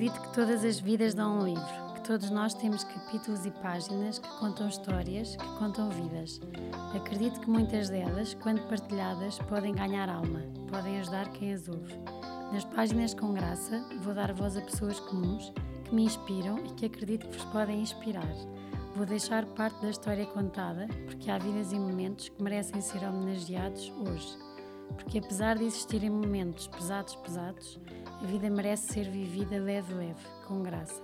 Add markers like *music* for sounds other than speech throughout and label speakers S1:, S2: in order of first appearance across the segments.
S1: Acredito que todas as vidas dão um livro, que todos nós temos capítulos e páginas que contam histórias, que contam vidas. Acredito que muitas delas, quando partilhadas, podem ganhar alma, podem ajudar quem as ouve. Nas páginas com graça, vou dar voz a pessoas comuns que me inspiram e que acredito que vos podem inspirar. Vou deixar parte da história contada, porque há vidas e momentos que merecem ser homenageados hoje. Porque apesar de existirem momentos pesados, pesados, a vida merece ser vivida leve, leve, com graça.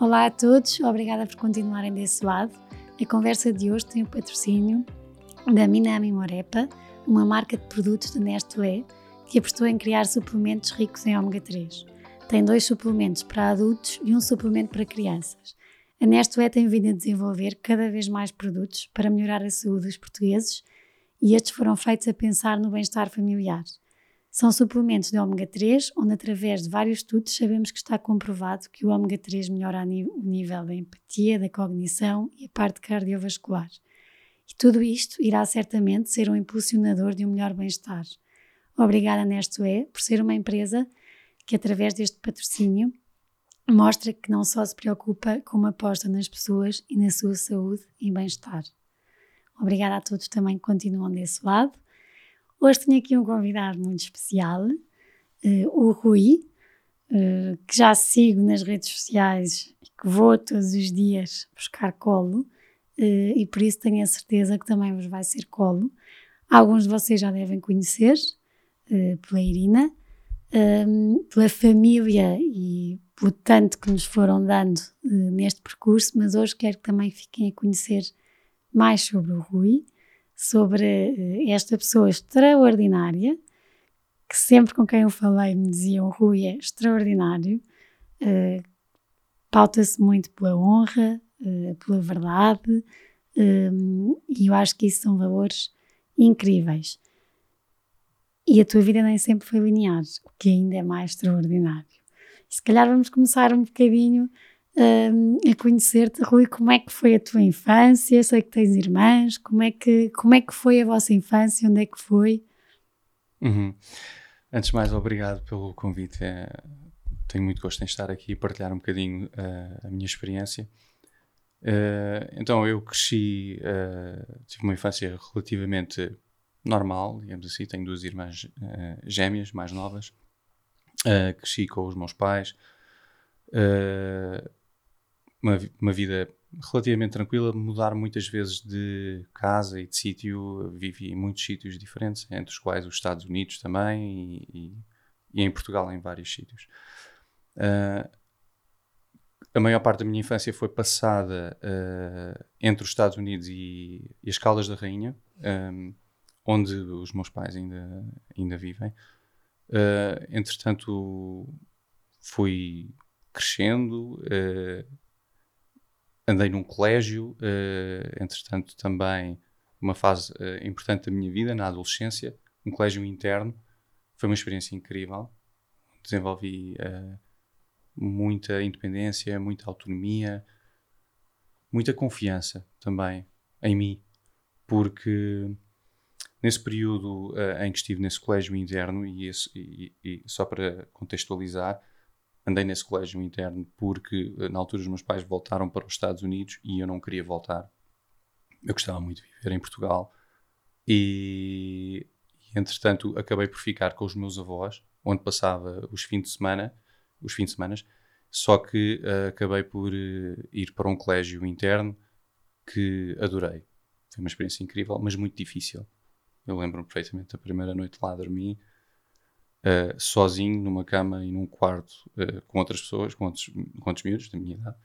S1: Olá a todos, obrigada por continuarem desse lado. A conversa de hoje tem o patrocínio da Minami Morepa, uma marca de produtos de Nestlé que apostou em criar suplementos ricos em ômega 3. Tem dois suplementos para adultos e um suplemento para crianças. A Nestlé tem vindo a desenvolver cada vez mais produtos para melhorar a saúde dos portugueses e estes foram feitos a pensar no bem-estar familiar. São suplementos de ômega 3, onde através de vários estudos sabemos que está comprovado que o ômega 3 melhora o nível da empatia, da cognição e a parte cardiovascular. E tudo isto irá certamente ser um impulsionador de um melhor bem-estar. Obrigada, Nestlé, por ser uma empresa que, através deste patrocínio, mostra que não só se preocupa com uma aposta nas pessoas e na sua saúde e bem-estar. Obrigada a todos também que continuam desse lado. Hoje tenho aqui um convidado muito especial, uh, o Rui, uh, que já sigo nas redes sociais e que vou todos os dias buscar colo, uh, e por isso tenho a certeza que também vos vai ser colo. Alguns de vocês já devem conhecer, pela Irina, um, pela família e pelo tanto que nos foram dando neste percurso, mas hoje quero que também fiquem a conhecer mais sobre o Rui sobre eh, esta pessoa extraordinária, que sempre com quem eu falei me diziam Rui é extraordinário, uh, pauta-se muito pela honra, uh, pela verdade, e eu acho que isso são valores incríveis. E a tua vida nem sempre foi linear, o que ainda é mais extraordinário. Se calhar vamos começar um bocadinho a conhecer-te. Rui, como é que foi a tua infância? Sei que tens irmãs. Como é que, como é que foi a vossa infância? Onde é que foi?
S2: Uhum. Antes de mais, obrigado pelo convite. É, tenho muito gosto em estar aqui e partilhar um bocadinho uh, a minha experiência. Uh, então, eu cresci, uh, tive uma infância relativamente normal, digamos assim. Tenho duas irmãs gêmeas, mais novas. cresci com os meus pais. Uh, uma, uma vida relativamente tranquila, mudar muitas vezes de casa e de sítio, vivi em muitos sítios diferentes, entre os quais os Estados Unidos também e, e, e em Portugal em vários sítios. Uh, a maior parte da minha infância foi passada uh, entre os Estados Unidos e, e as Caldas da Rainha, um, onde os meus pais ainda, ainda vivem. Uh, entretanto, fui crescendo, uh, andei num colégio, uh, entretanto também uma fase uh, importante da minha vida, na adolescência, um colégio interno, foi uma experiência incrível, desenvolvi uh, muita independência, muita autonomia, muita confiança também em mim, porque nesse período uh, em que estive nesse colégio interno, e, esse, e, e, só para contextualizar, andei nesse colégio interno porque eh, na altura os meus pais voltaram para os Estados Unidos e eu não queria voltar. Eu gostava muito de viver em Portugal e, e entretanto acabei por ficar com os meus avós, onde passava os fins de semana, os fins de semana, só que uh, acabei por uh, ir para um colégio interno que adorei. Foi uma experiência incrível, mas muito difícil. Eu lembro-me perfeitamente da primeira noite lá dormi uh, sozinho numa cama e num quarto uh, com outras pessoas, com outros, com outros miúdos da minha idade,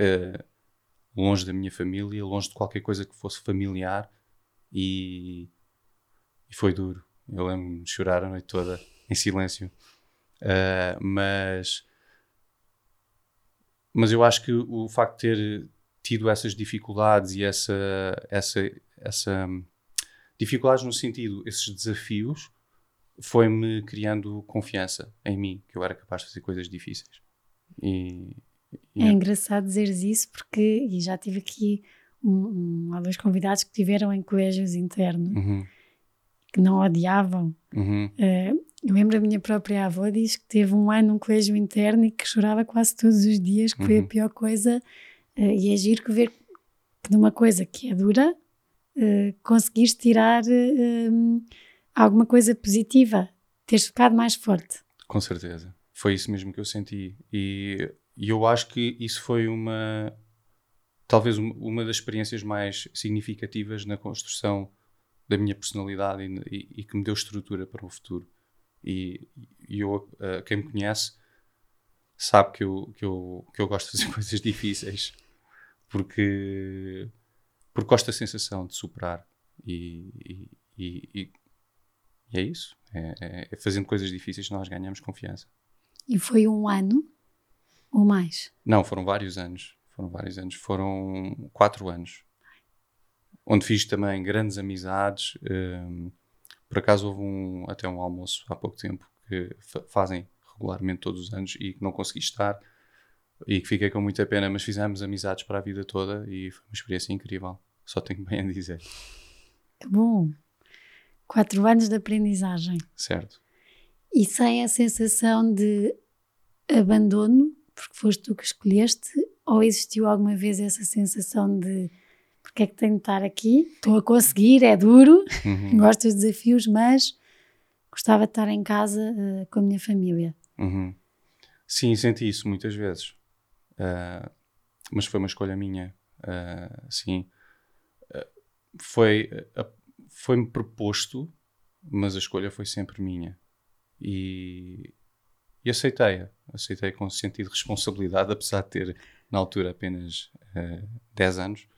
S2: uh, longe da minha família, longe de qualquer coisa que fosse familiar e, e foi duro. Eu lembro-me de chorar a noite toda em silêncio. mas, mas eu acho que o facto de ter tido essas dificuldades e essa, essa, essa dificuldades no sentido, esses desafios, foi-me criando confiança em mim, que eu era capaz de fazer coisas difíceis. E,
S1: e é, é engraçado dizeres isso porque e já tive aqui um, um, dois convidados que tiveram em colégios internos uhum. que não odiavam. Uhum. Uh, Eu lembro a minha própria avó diz que teve um ano num colégio interno e que chorava quase todos os dias, que uhum. foi a uhum. pior coisa. Uh, e é giro que ver que de uma coisa que é dura, uh, conseguires tirar uh, alguma coisa positiva, teres ficado mais forte.
S2: Com certeza. Foi isso mesmo que eu senti. E, e eu acho que isso foi uma. Talvez uma das experiências mais significativas na construção da minha personalidade e, e, e que me deu estrutura para o futuro. E, e eu, uh, quem me conhece sabe que eu, que, eu, que eu gosto de fazer *laughs* coisas difíceis porque, porque gosto da sensação de superar e, e, e é isso. É, é, é, fazendo coisas difíceis nós ganhamos confiança.
S1: E foi um ano ou mais?
S2: Não, foram vários anos. Foram vários anos. Foram quatro anos. Onde fiz também grandes amizades. Um, por acaso houve um, até um almoço há pouco tempo que fazem regularmente todos os anos e que não consegui estar e que fiquei com muita pena, mas fizemos amizades para a vida toda e foi uma experiência incrível. Só tenho bem a dizer.
S1: Que bom! Quatro anos de aprendizagem.
S2: Certo.
S1: E sem a sensação de abandono, porque foste tu que escolheste, ou existiu alguma vez essa sensação de porque é que tenho de estar aqui? Estou a conseguir, é duro, uhum. *laughs* gosto dos desafios, mas gostava de estar em casa uh, com a minha família.
S2: Uhum. Sim, senti isso muitas vezes. Uh, mas foi uma escolha minha. Uh, sim. foi foi-me proposto, mas a escolha foi sempre minha. E, e aceitei-a. Aceitei com sentido de responsabilidade, *laughs* apesar de ter, na altura, apenas uh, 10 anos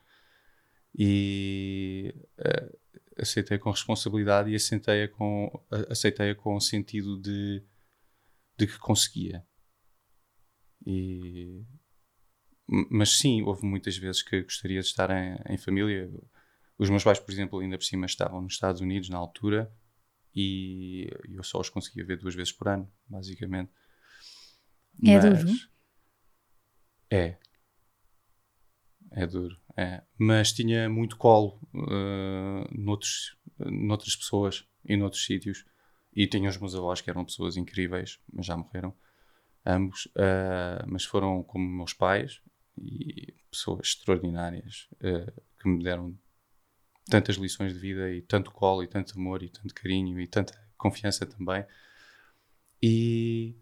S2: e uh, aceitei com responsabilidade e aceitei-a com, aceitei com o sentido de, de que conseguia. E, mas sim, houve muitas vezes que gostaria de estar em, em, família. Os meus pais, por exemplo, ainda por cima estavam nos Estados Unidos na altura e eu só os conseguia ver duas vezes por ano, basicamente.
S1: É mas, duro?
S2: É. É duro. É, mas tinha muito colo uh, noutros, noutras pessoas e noutros sítios. E tinha os meus avós que eram pessoas incríveis, mas já morreram, ambos. Uh, mas foram como meus pais e pessoas extraordinárias uh, que me deram tantas lições de vida e tanto colo e tanto amor e tanto carinho e tanta confiança também. E,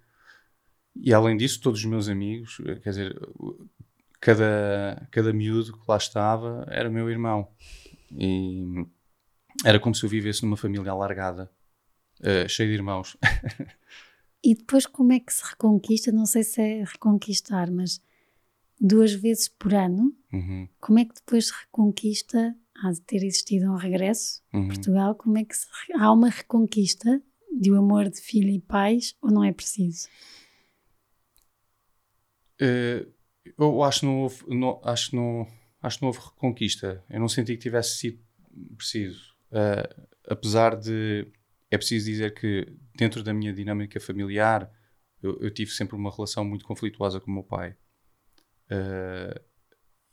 S2: e além disso, todos os meus amigos, quer dizer, cada, cada miúdo que lá estava era meu irmão. E era como se eu vivesse numa família alargada, uh, cheia de irmãos. *laughs*
S1: e depois, como é que se reconquista? Não sei se é reconquistar, mas duas vezes por ano, uhum. como é que depois se reconquista? Há de ter existido um regresso uhum. Portugal, como é que se, há uma reconquista de um amor de filho e pais ou não é preciso?
S2: Uh, eu acho que não houve, não, acho que não, acho que não houve reconquista. Eu não senti que tivesse sido preciso. Uh, apesar de. É preciso dizer que, dentro da minha dinâmica familiar, eu, eu tive sempre uma relação muito conflituosa com o meu pai. Uh,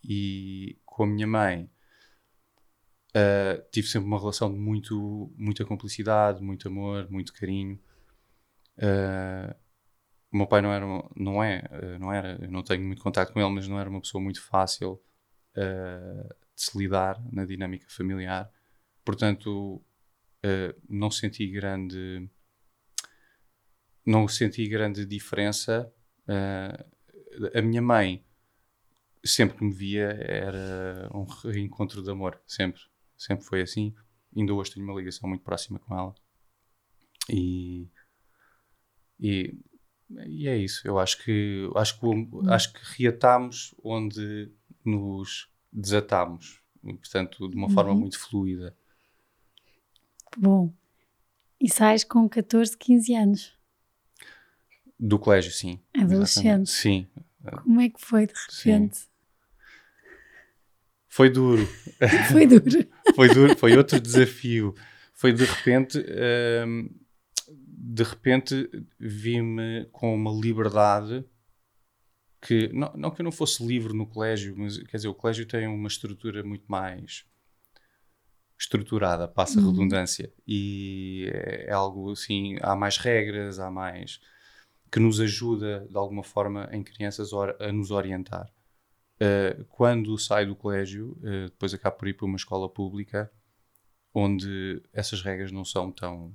S2: e com a minha mãe, uh, tive sempre uma relação de muito, muita cumplicidade, muito amor, muito carinho. Uh, o meu pai não era, não é, eh, não era, eu não tenho muito contato com ele, mas não era uma pessoa muito fácil uh, de se lidar na dinâmica familiar. Portanto, não senti grande, não senti grande diferença. A minha mãe sempre que me via era um reencontro de amor, sempre, sempre foi assim. Ainda hoje tenho uma ligação muito próxima com ela. E, e e é isso. Eu acho que acho que, acho que reatámos onde nos desatámos. Portanto, de uma uhum. forma muito fluida.
S1: Bom. E sais com 14, 15 anos.
S2: Do colégio, sim.
S1: Adolescente.
S2: Sim.
S1: Como é que foi de repente? Sim.
S2: Foi duro. *laughs*
S1: foi duro.
S2: foi duro, foi outro desafio. Foi de repente. Hum, de repente vi-me com uma liberdade que não, não, que eu não fosse livre no colégio, mas quer dizer, o colégio tem uma estrutura muito mais estruturada, passa a
S1: Uhum.
S2: redundância, e é, é algo assim, há mais regras, há mais que nos ajuda de alguma forma em crianças a nos orientar. Uh, quando saio do colégio, uh, depois acabo por ir para uma escola pública onde essas regras não são tão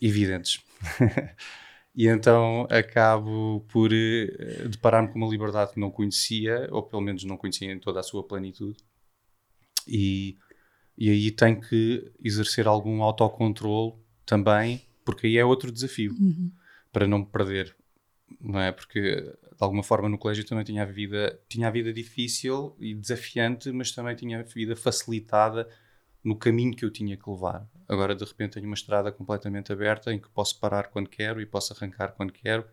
S2: evidentes. *laughs* e então acabo por uh, deparar-me com uma liberdade que não conhecia, ou pelo menos não conhecia em toda a sua plenitude. E, e aí tenho que exercer algum autocontrole também, porque aí é outro desafio
S1: Uhum.
S2: para não me perder, não é? Porque de alguma forma no colégio também tinha a vida, tinha a vida difícil e desafiante, mas também tinha a vida facilitada no caminho que eu tinha que levar. Agora de repente tenho uma estrada completamente aberta em que posso parar quando quero e posso arrancar quando quero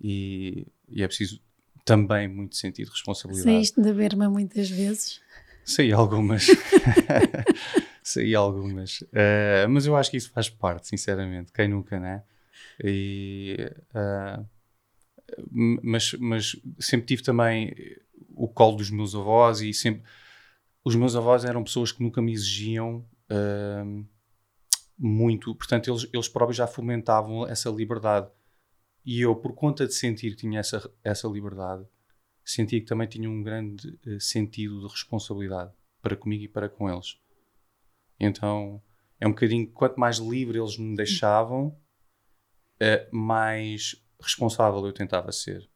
S2: e, e é preciso também muito sentido de responsabilidade.
S1: Saíste da berma muitas vezes.
S2: Saí algumas. *laughs* Saí algumas. Eh, mas eu acho que isso faz parte, sinceramente. Quem nunca, né? E, m- mas, mas sempre tive também o colo dos meus avós e sempre. Os meus avós eram pessoas que nunca me exigiam eh, muito, portanto, eles, eles próprios já fomentavam essa liberdade. E eu, por conta de sentir que tinha essa, essa liberdade, sentia que também tinha um grande eh, sentido de responsabilidade para comigo e para com eles. Então é um bocadinho, quanto mais livre eles me deixavam, eh, mais responsável eu tentava ser.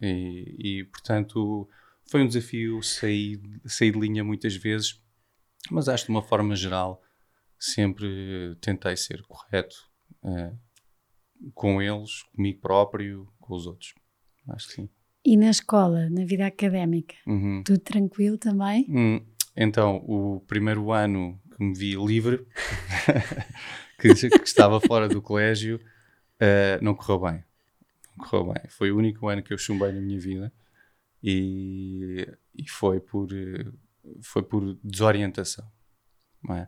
S2: E, e, portanto foi um desafio sair, sair de linha muitas vezes, mas acho que de uma forma geral sempre tentei ser correto eh, com eles, comigo próprio, com os outros. Acho que sim.
S1: E na escola, na vida académica,
S2: Uhum.
S1: tudo tranquilo também?
S2: Hum, então, o primeiro ano que me vi livre, *laughs* que, que estava fora do colégio, eh, não correu bem. Não correu bem. Foi o único ano que eu chumbei na minha vida e, e foi, por, eh, foi por desorientação. é?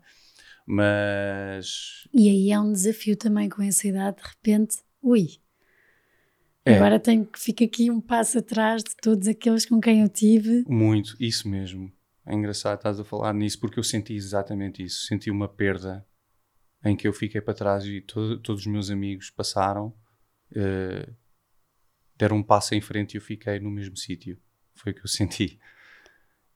S2: Mas
S1: E aí é um desafio também com essa idade, de repente, ui,
S2: É.
S1: agora tenho que ficar aqui um passo atrás de todos aqueles com quem eu tive.
S2: Muito, isso mesmo. É engraçado estás a falar nisso porque eu senti exatamente isso. Senti uma perda em que eu fiquei para trás e to- todos os meus amigos passaram, eh, deram um passo em frente e eu fiquei no mesmo sítio. Foi o que eu senti.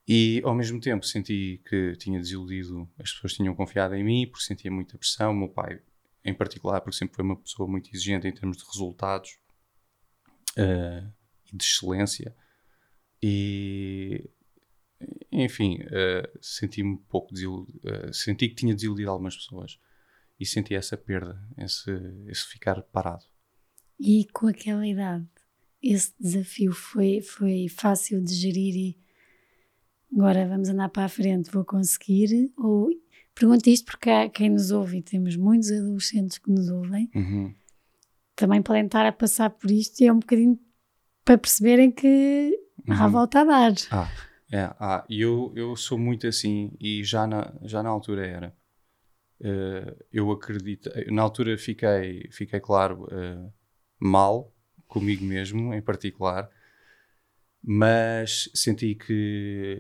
S2: E ao mesmo tempo senti que tinha desiludido, as pessoas tinham confiado em mim porque sentia muita pressão. O meu pai, em particular, porque sempre foi uma pessoa muito exigente em termos de resultados eh, e de excelência. E enfim, eh, senti-me pouco desiludido, senti que tinha desiludido algumas pessoas e senti essa perda, esse, esse ficar parado.
S1: E com aquela idade, esse desafio foi, foi fácil de gerir e agora vamos andar para a frente, vou conseguir? Ou pergunto isto porque há quem nos ouve e temos muitos adolescentes que nos ouvem,
S2: Uhum.
S1: também podem estar a passar por isto e é um bocadinho para perceberem que há
S2: Uhum.
S1: volta a dar.
S2: Ah, é, ah, e eu, eu sou muito assim e já na, já na altura era. Eh, eu acredito, na altura fiquei, fiquei claro, eh, mal comigo mesmo, em particular, mas senti que,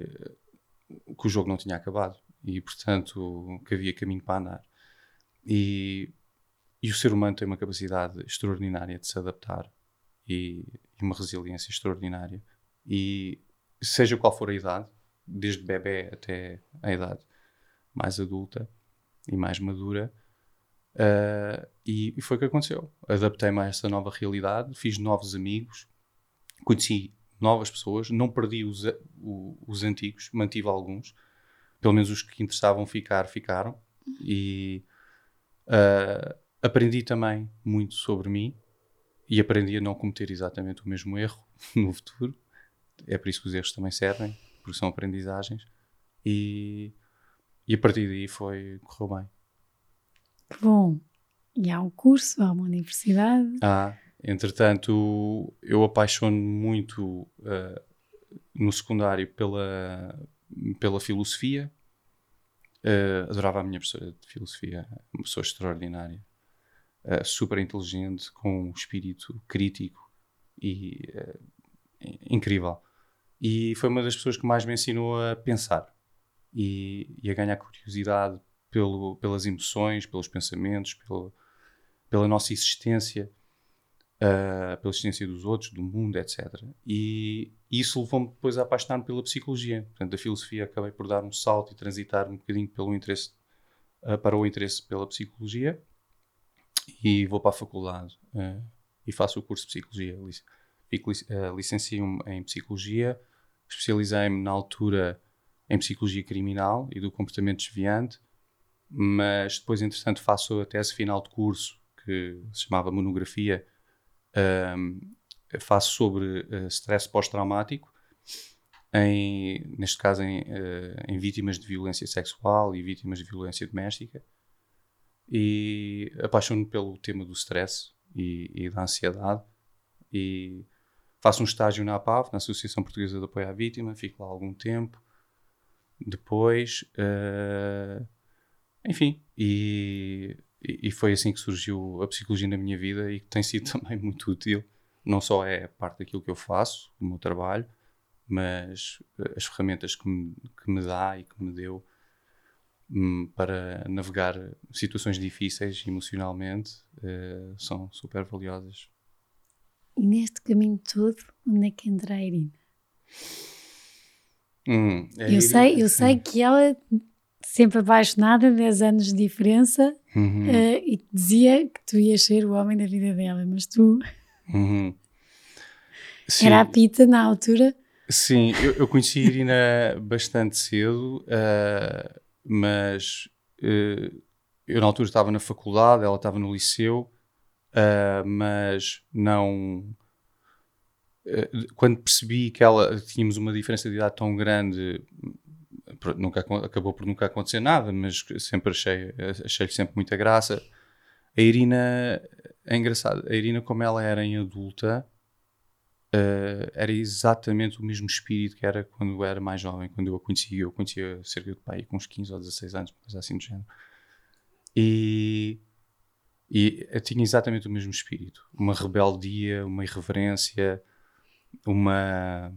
S2: que o jogo não tinha acabado e, portanto, que havia caminho para andar. E, e o ser humano tem uma capacidade extraordinária de se adaptar e, e uma resiliência extraordinária. E seja qual for a idade, desde bebê até a idade mais adulta e mais madura, ah, e, e foi o que aconteceu. Adaptei-me a essa nova realidade, fiz novos amigos, conheci novas pessoas, não perdi os, os antigos, mantive alguns, pelo menos os que interessavam ficar, ficaram, e ah, aprendi também muito sobre mim e aprendi a não cometer exatamente o mesmo erro *laughs* no futuro. É por isso que os erros também servem, porque são aprendizagens. E, e a partir daí foi, correu bem.
S1: Que bom. E há um curso, há uma universidade.
S2: Ah, entretanto, eu apaixono muito ah, no secundário pela, pela filosofia. Ah, adorava a minha professora de filosofia, uma pessoa extraordinária, ah, super inteligente, com um espírito crítico e ah, incrível. E foi uma das pessoas que mais me ensinou a pensar. E, e a ganhar curiosidade pelo, pelas emoções, pelos pensamentos, pelo, pela nossa existência, uh, pela existência dos outros, do mundo, etc. E isso levou-me depois a apaixonar-me pela psicologia. Portanto, a filosofia acabei por dar um salto e transitar um bocadinho pelo interesse, uh, para o interesse pela psicologia e vou para a faculdade uh, e faço o curso de psicologia. Fico, licencio-me em psicologia, especializei-me na altura em psicologia criminal e do comportamento desviante, mas depois, entretanto, faço a tese final de curso que se chamava monografia, um, faço sobre uh, stress pós-traumático, neste caso em, uh, em, vítimas de violência sexual e vítimas de violência doméstica. E apaixono-me pelo tema do stress e, e, da ansiedade. E faço um estágio na APAV, na Associação Portuguesa de Apoio à Vítima, fico lá algum tempo. Depois, uh, enfim, e e, foi assim que surgiu a psicologia na minha vida e que tem sido *laughs* também muito útil. Não só é parte daquilo que eu faço, do meu trabalho, mas eh, as ferramentas que me, que me dá e que me deu hum, para navegar situações difíceis emocionalmente uh, são super valiosas.
S1: E neste caminho todo, onde é que entra a Irina? Hum, a eu, sei, eu sei que ela sempre apaixonada, 10 anos de diferença, uhum. uh, e dizia que tu ias ser o homem da vida dela, mas tu. Uhum. Era a Pita na altura.
S2: Sim, eu, eu conheci a Irina bastante cedo, uh, mas uh, eu na altura estava na faculdade, ela estava no liceu, mas não. Quando percebi que ela tínhamos uma diferença de idade tão grande, nunca, acabou por nunca acontecer nada, mas sempre achei, achei-lhe sempre muita graça. A Irina, é engraçado, a Irina, como ela era em adulta, uh, era exatamente o mesmo espírito que era quando eu era mais jovem, quando eu a conhecia. Eu conhecia cerca de pai com uns 15 ou 16 anos, coisa assim do género. E, e tinha exatamente o mesmo espírito. Uma rebeldia, uma irreverência, uma,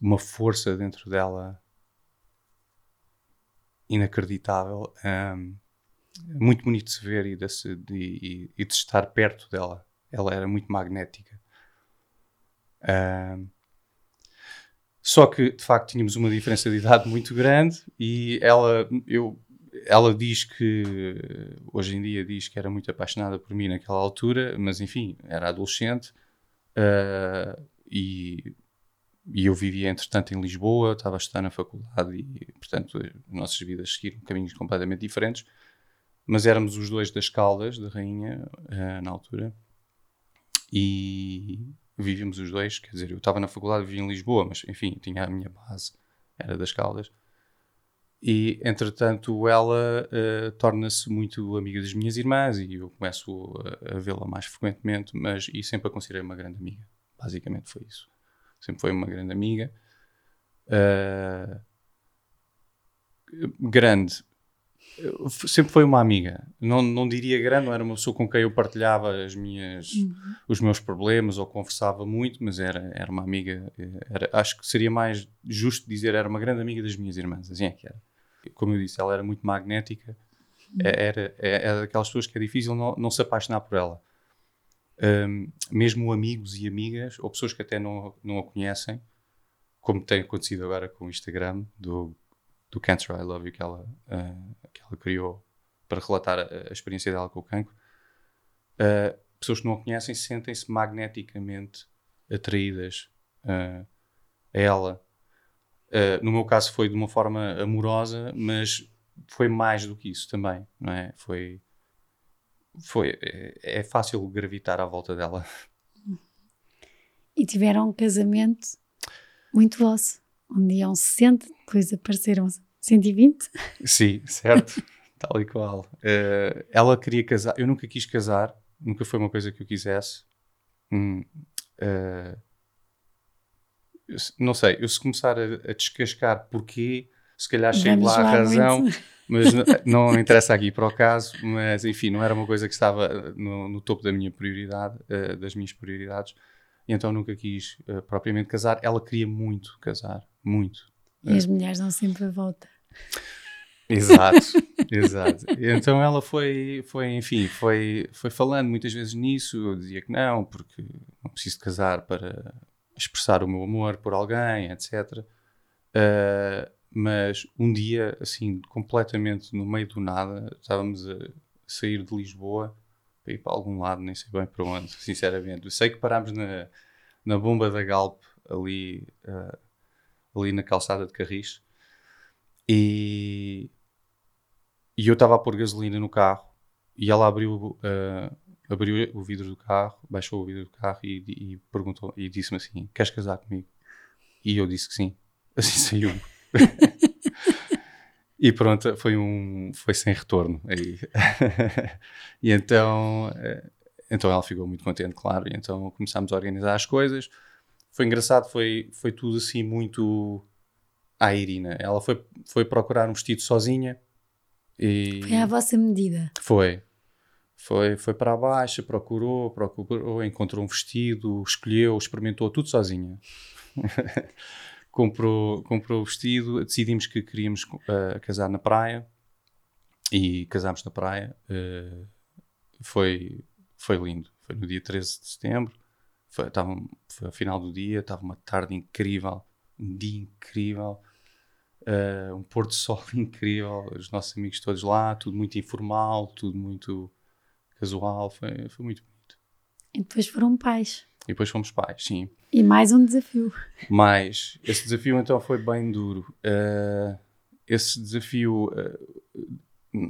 S2: uma força dentro dela inacreditável. Um, muito bonito de se ver e de, se, de, e de, estar perto dela. Ela era muito magnética. Um, só que, de facto, tínhamos uma diferença de idade muito grande e ela, eu, ela diz que, hoje em dia, diz que era muito apaixonada por mim naquela altura, mas enfim, era adolescente uh, e e eu vivia, entretanto, em Lisboa, estava a estudar na faculdade e, portanto, as nossas vidas seguiram caminhos completamente diferentes. Mas éramos os dois das Caldas, da Rainha, uh, na altura, e vivíamos os dois. Quer dizer, eu estava na faculdade, vivia em Lisboa, mas, enfim, tinha a minha base, era das Caldas. E, entretanto, ela uh, torna-se muito amiga das minhas irmãs e eu começo a, a vê-la mais frequentemente, mas e sempre a considerei uma grande amiga. Basicamente foi isso sempre foi uma grande amiga. Uh, grande, sempre foi uma amiga. Não, não diria grande, não era uma pessoa com quem eu partilhava as minhas, uhum. os meus problemas ou conversava muito, mas era, era uma amiga. Era, acho que seria mais justo dizer era uma grande amiga das minhas irmãs. Assim é que era. Como eu disse, ela era muito magnética. Uhum. Era, era, era daquelas pessoas que é difícil não, não se apaixonar por ela um, mesmo amigos e amigas, ou pessoas que até não, não a conhecem, como tem acontecido agora com o Instagram do, do Cancer I Love You que ela, uh, que ela criou para relatar a, a, experiência dela com o cancro. Uh, pessoas que não a conhecem sentem-se magneticamente atraídas uh, a ela. no meu caso foi de uma forma amorosa, mas foi mais do que isso também, não é? Foi foi, é, é fácil gravitar à volta dela.
S1: E tiveram um casamento muito vosso, onde iam 60, depois apareceram 120.
S2: Sim, certo, *laughs* tal e qual. Uh, ela queria casar, eu nunca quis casar, nunca foi uma coisa que eu quisesse. Hum, uh, não sei, eu se começar a, a descascar porquê, se calhar chego lá à razão. Muito mas não, não, interessa aqui para o caso, mas enfim, não era uma coisa que estava no, no topo da minha prioridade, uh, das minhas prioridades, e então nunca quis uh, propriamente casar. Ela queria muito casar, muito.
S1: E as mulheres dão sempre a volta.
S2: Exato, *laughs* exato. Então ela foi, foi, enfim, foi, foi falando muitas vezes nisso. Eu dizia que não, porque não preciso casar para expressar o meu amor por alguém, etc. Uh, mas um dia, assim, completamente no meio do nada, estávamos a sair de Lisboa para ir para algum lado, nem sei bem para onde, sinceramente. Eu sei que parámos na, na bomba da Galp, ali, uh, ali na calçada de Carris, e, e eu estava a pôr gasolina no carro, e ela abriu, uh, abriu o vidro do carro, baixou o vidro do carro e, e perguntou, e disse-me assim, queres casar comigo? E eu disse que sim. *laughs* Assim saiu *laughs* e pronto, foi um foi sem retorno aí. *laughs* e então, eh, então ela ficou muito contente, claro, e então começámos a organizar as coisas. Foi engraçado, foi, foi tudo assim muito à Irina. Ela foi, foi procurar um vestido sozinha. E
S1: foi à vossa medida.
S2: Foi. Foi, foi para baixo, procurou, procurou, encontrou um vestido, escolheu, experimentou tudo sozinha. *laughs* comprou, comprou o vestido, decidimos que queríamos uh, casar na praia e casámos na praia. Uh, foi, foi lindo. Foi no dia 13 de setembro. Foi, tava, foi ao final do dia, estava uma tarde incrível, um dia incrível, uh, um pôr do sol *laughs* incrível, os nossos amigos todos lá, tudo muito informal, tudo muito casual, foi, foi muito bonito.
S1: E depois foram pais.
S2: E depois fomos pais, sim.
S1: E mais um desafio.
S2: Mais. Esse desafio então foi bem duro. Uh, esse desafio, uh,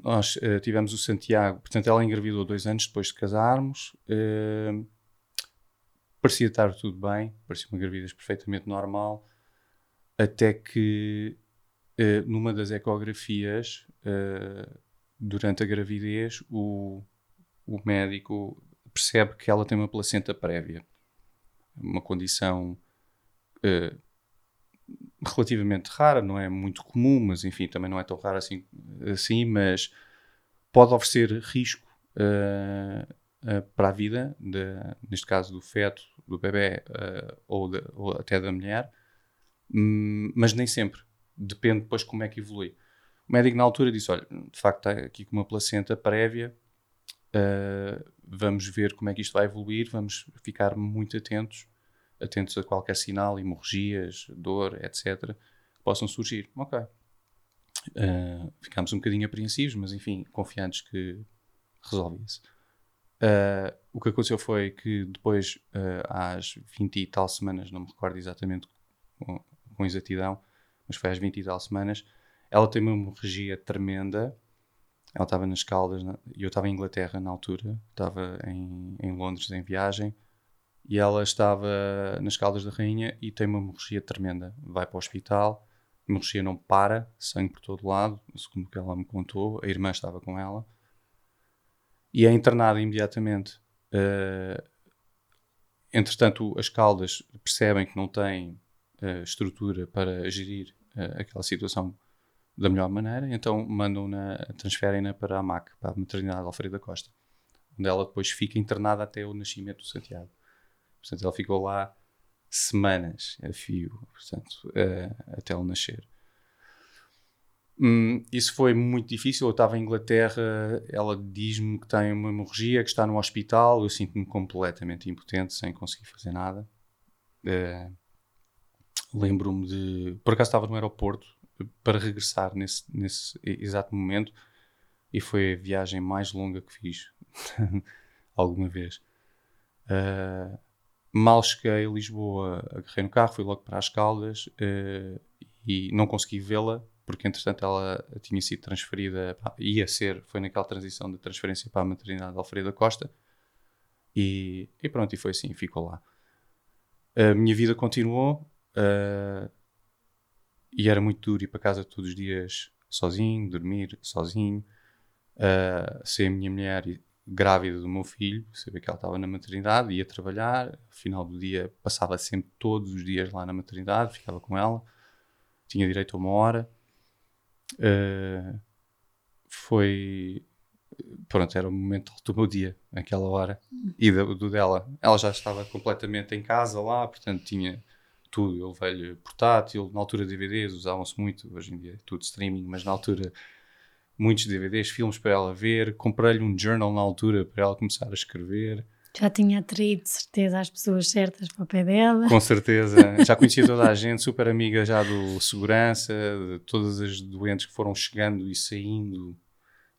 S2: nós uh, tivemos o Santiago, portanto ela engravidou dois anos depois de casarmos. parecia estar tudo bem, parecia uma gravidez perfeitamente normal, até que numa das ecografias, durante a gravidez, o, o médico percebe que ela tem uma placenta prévia uma condição uh, relativamente rara, não é muito comum, mas enfim, também não é tão rara assim, assim mas pode oferecer risco uh, uh, para a vida, de, neste caso do feto, do bebê ou, de, ou, até da mulher, um, mas nem sempre. Depende depois como é que evolui. O médico na altura disse: Olha, de facto está aqui com uma placenta prévia, Uh, vamos ver como é que isto vai evoluir, vamos ficar muito atentos, atentos a qualquer sinal, hemorragias, dor, etc., que possam surgir. Ok. Uh, ficámos um bocadinho apreensivos, mas enfim, confiantes que resolvia-se. Uh, o que aconteceu foi que depois, às 20 e tal semanas, não me recordo exatamente com, com exatidão, mas foi às 20 e tal semanas, ela tem uma hemorragia tremenda ela estava nas Caldas e eu estava em Inglaterra na altura, estava em, em Londres em viagem e ela estava nas Caldas da Rainha e tem uma hemorragia tremenda. Vai para o hospital, a hemorragia não para, sangue por todo lado, segundo o que ela me contou. A irmã estava com ela e é internada imediatamente. Uh, entretanto, as Caldas percebem que não têm uh, estrutura para gerir uh, aquela situação da melhor maneira, então mandam-na, transferem-na para a MAC, para a maternidade Alfredo da Costa, onde ela depois fica internada até o nascimento do Santiago. Portanto, ela ficou lá semanas a fio, portanto, uh, até ele nascer. Hum, isso foi muito difícil. Eu estava em Inglaterra, ela diz-me que tem uma hemorragia, que está no hospital. Eu sinto-me completamente impotente, sem conseguir fazer nada. Uh, Lembro-me de. Por acaso estava no aeroporto para regressar nesse, nesse exato momento e foi a viagem mais longa que fiz *laughs* alguma vez. Uh, mal cheguei a Lisboa, agarrei no carro, fui logo para as Caldas uh, e não consegui vê-la porque entretanto ela tinha sido transferida, ia ser, foi naquela transição de transferência para a maternidade de Alfredo Costa e, e, pronto, e foi assim, ficou lá. A minha vida continuou, uh, e era muito duro ir para casa todos os dias sozinho, dormir sozinho, uh, ser a minha mulher grávida do meu filho, saber que ela estava na maternidade, ia trabalhar, ao final do dia passava sempre todos os dias lá na maternidade, ficava com ela, tinha direito a uma hora. Uh, foi. Pronto, era o momento do meu dia, naquela hora, e do, do, dela. Ela já estava completamente em casa lá, portanto tinha tudo. Eu levei-lhe portátil, na altura DVDs usavam-se muito, hoje em dia é tudo streaming, mas na altura muitos DVDs, filmes para ela ver. Comprei-lhe um journal na altura para ela começar a escrever.
S1: Já tinha atraído de certeza as pessoas certas para o pé dela.
S2: Com certeza. Já conhecia toda a gente, super amiga já do segurança, de todas as doentes que foram chegando e saindo,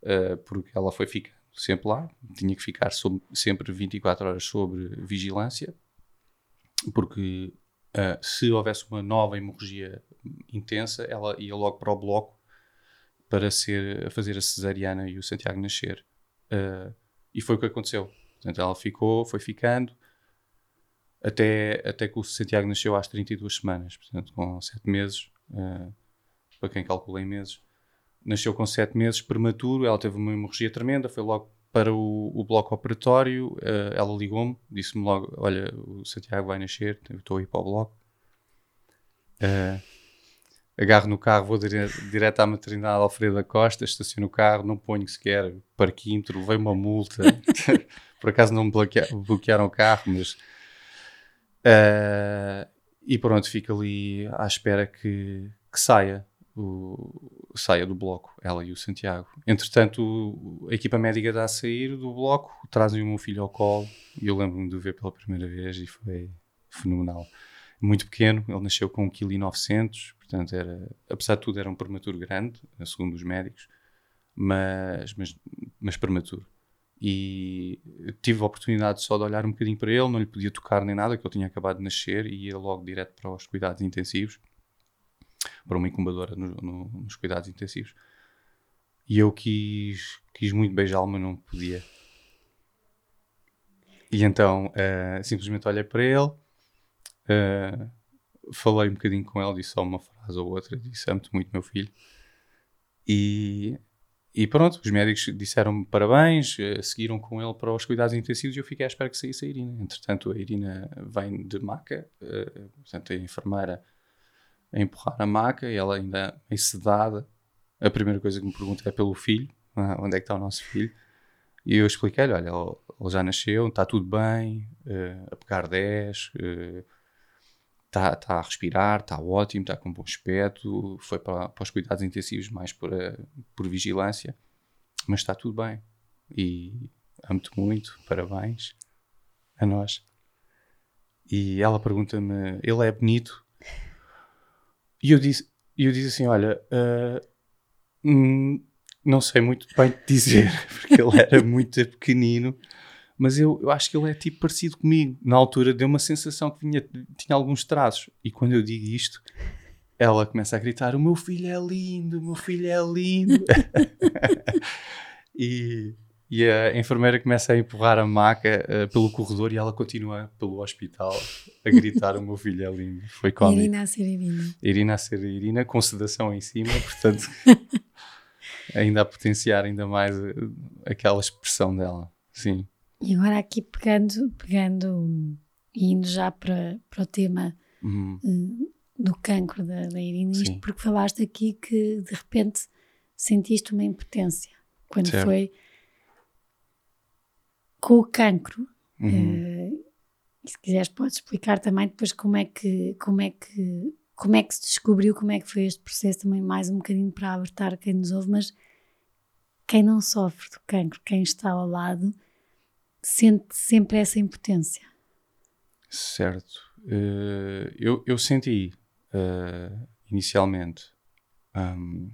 S2: uh, porque ela foi ficando sempre lá. Tinha que ficar sob, sempre 24 horas sobre vigilância, porque uh, se houvesse uma nova hemorragia intensa, ela ia logo para o bloco para ser, a fazer a cesariana e o Santiago nascer. Uh, e foi o que aconteceu Portanto, ela ficou, foi ficando, até, até que o Santiago nasceu às 32 semanas, portanto, com 7 meses, uh, para quem calcula em meses. Nasceu com 7 meses, prematuro, ela teve uma hemorragia tremenda, foi logo para o, o bloco operatório, uh, ela ligou-me, disse-me logo, olha, o Santiago vai nascer, estou a ir para o bloco. Uh, agarro no carro, vou dire direto à maternidade Alfredo da Costa, estaciono o carro, não ponho sequer parquímetro, veio uma multa. *laughs* Por acaso não me bloquea bloquearam o carro, mas. Uh, e pronto, fico ali à espera que, que saia, o, saia do bloco, ela e o Santiago. Entretanto, a equipa médica está a sair do bloco, trazem o meu filho ao colo e eu lembro-me de o ver pela primeira vez e foi fenomenal. Muito pequeno, ele nasceu com 1,9 kg, portanto, era, apesar de tudo, era um prematuro grande, segundo os médicos, mas, mas, mas prematuro e tive a oportunidade só de olhar um bocadinho para ele, não lhe podia tocar nem nada, que ele tinha acabado de nascer e ia logo direto para os cuidados intensivos, para uma incubadora no, no, nos cuidados intensivos. E eu quis, quis muito beijá-lo, mas não podia. E então uh, simplesmente olhei para ele, uh, falei um bocadinho com ele, disse só uma frase ou outra, disse amo-te muito, meu filho. E e pronto, os médicos disseram parabéns, eh, seguiram com ele para os cuidados intensivos e eu fiquei à espera que saísse a Irina. Entretanto, a Irina vem de maca, uh, portanto, a enfermeira a empurrar a maca e ela ainda é sedada. A primeira coisa que me pergunta é pelo filho, ah, onde é que está o nosso filho? E eu expliquei-lhe: olha, ele, já nasceu, está tudo bem, uh, a pegar 10. Uh, está tá a respirar, está ótimo, está com bom aspecto, foi para, para os cuidados intensivos mais por, a, por vigilância, mas está tudo bem. E amo-te muito, parabéns a nós. E ela pergunta-me: ele é bonito? E eu disse, eu disse assim: olha, uh, não sei muito bem te dizer, *laughs* porque ele era muito pequenino mas eu, eu acho que ele é tipo parecido comigo. Na altura deu uma sensação que vinha, tinha alguns traços. E quando eu digo isto, ela começa a gritar: O meu filho é lindo, o meu filho é lindo. *laughs* e, e a enfermeira começa a empurrar a maca uh, pelo corredor e ela continua pelo hospital a gritar: O meu filho é lindo. Foi cómico.
S1: Irina a ser Irina.
S2: Irina a ser Irina, com sedação em cima, portanto, *laughs* ainda a potenciar ainda mais uh, aquela expressão dela. Sim.
S1: E agora aqui pegando, pegando e indo já para, para o tema uhum. uh, do cancro da, da Irina, isto porque falaste aqui que de repente sentiste uma impotência quando certo. foi com o cancro. Uhum. Uh, se quiseres podes explicar também depois como é que como é que como é que se descobriu, como é que foi este processo também mais um bocadinho para alertar quem nos ouve, mas quem não sofre do cancro, quem está ao lado, sente sempre essa impotência.
S2: Certo. Uh, eu, eu senti uh, inicialmente. Um,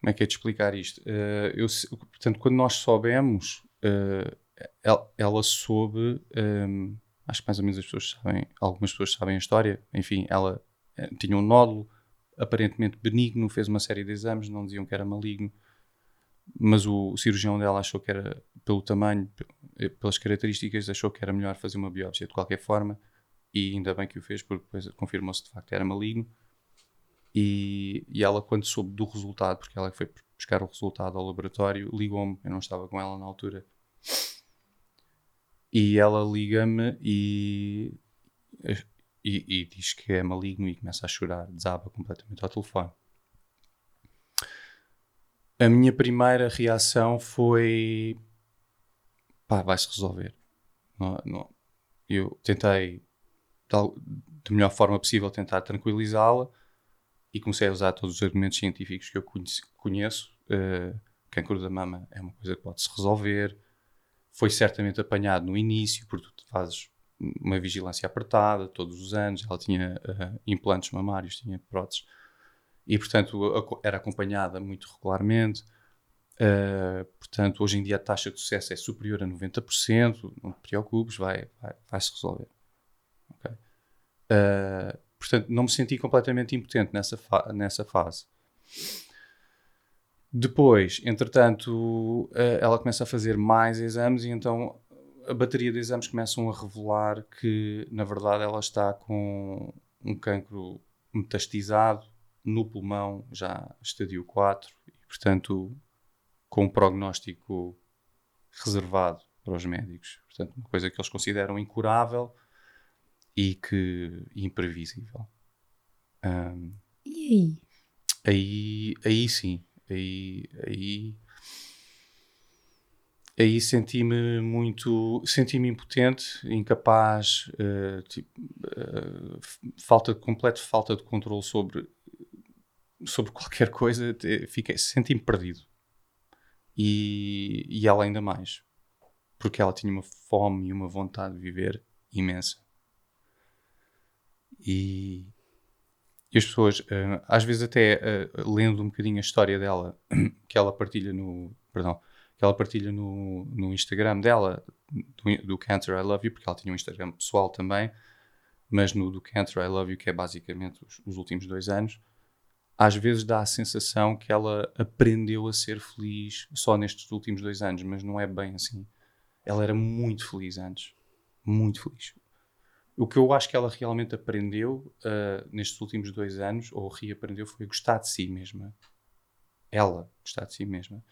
S2: como é que é de explicar isto? Uh, eu, portanto, quando nós soubemos, ela, ela, soube. Um, acho que mais ou menos as pessoas sabem, algumas pessoas sabem a história. Enfim, ela tinha um nódulo aparentemente benigno, fez uma série de exames, não diziam que era maligno mas o, o, cirurgião dela achou que era, pelo tamanho, eh, pelas características, achou que era melhor fazer uma biópsia de qualquer forma e ainda bem que o fez porque depois confirmou-se de facto que era maligno. E, e ela quando soube do resultado, porque ela foi buscar o resultado ao laboratório, ligou-me, eu não estava com ela na altura e ela liga-me e, e, e diz que é maligno e começa a chorar, desaba completamente ao telefone a minha primeira reação foi pá, vai-se resolver. Não, não. Eu tentei da melhor forma possível, tentar tranquilizá-la e comecei a usar todos os argumentos científicos que eu conheço. Uh, cancro da mama é uma coisa que pode-se resolver. Foi certamente apanhado no início, porque tu fazes uma vigilância apertada todos os anos. Ela tinha uh, implantes mamários, tinha próteses. E, portanto, era acompanhada muito regularmente. Uh, portanto, hoje em dia a taxa de sucesso é superior a 90%. Não te preocupes, vai, vai, vai se resolver. Okay? Uh, portanto, não me senti completamente impotente nessa, fa nessa fase. Depois, entretanto, uh, ela começa a fazer mais exames e então a bateria de exames começam a revelar que, na verdade, ela está com um cancro metastizado no pulmão, já estadio 4, e, portanto, com um prognóstico reservado para os médicos. Portanto, uma coisa que eles consideram incurável e que imprevisível.
S1: Um, e
S2: aí? Aí, aí sim. Aí, aí, aí senti-me muito, senti-me impotente, incapaz, uh, tipo, uh, falta de completo falta de controle sobre sobre qualquer coisa, fiquei, senti-me perdido e, e ela ainda mais, porque ela tinha uma fome e uma vontade de viver imensa. E, e as pessoas, uh, às vezes até uh, lendo um bocadinho a história dela, *coughs* que ela partilha no, perdão, que ela partilha no, no Instagram dela, do, do Cancer I Love You, porque ela tinha um Instagram pessoal também, mas no do Cancer I Love You, que é basicamente os, os últimos dois anos, às vezes dá a sensação que ela aprendeu a ser feliz só nestes últimos dois anos, mas não é bem assim. Ela era muito feliz antes. Muito feliz. O que eu acho que ela realmente aprendeu uh, nestes últimos dois anos, ou reaprendeu, foi gostar de si mesma. Ela gostar de si mesma.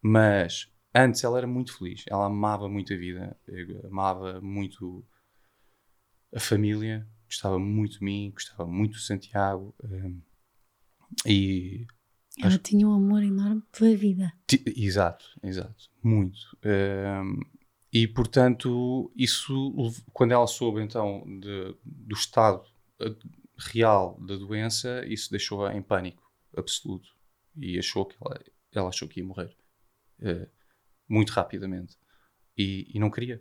S2: Mas antes ela era muito feliz. Ela amava muito a vida, amava muito a família, gostava muito de mim, gostava muito do Santiago. Uh, e
S1: ela acho... tinha um amor enorme pela vida.
S2: Exato, exato, muito. Um, e portanto, isso, quando ela soube então de, do estado eh, real da doença, isso deixou-a em pânico absoluto e achou que ela, ela achou que ia morrer uh, muito rapidamente e, e, não queria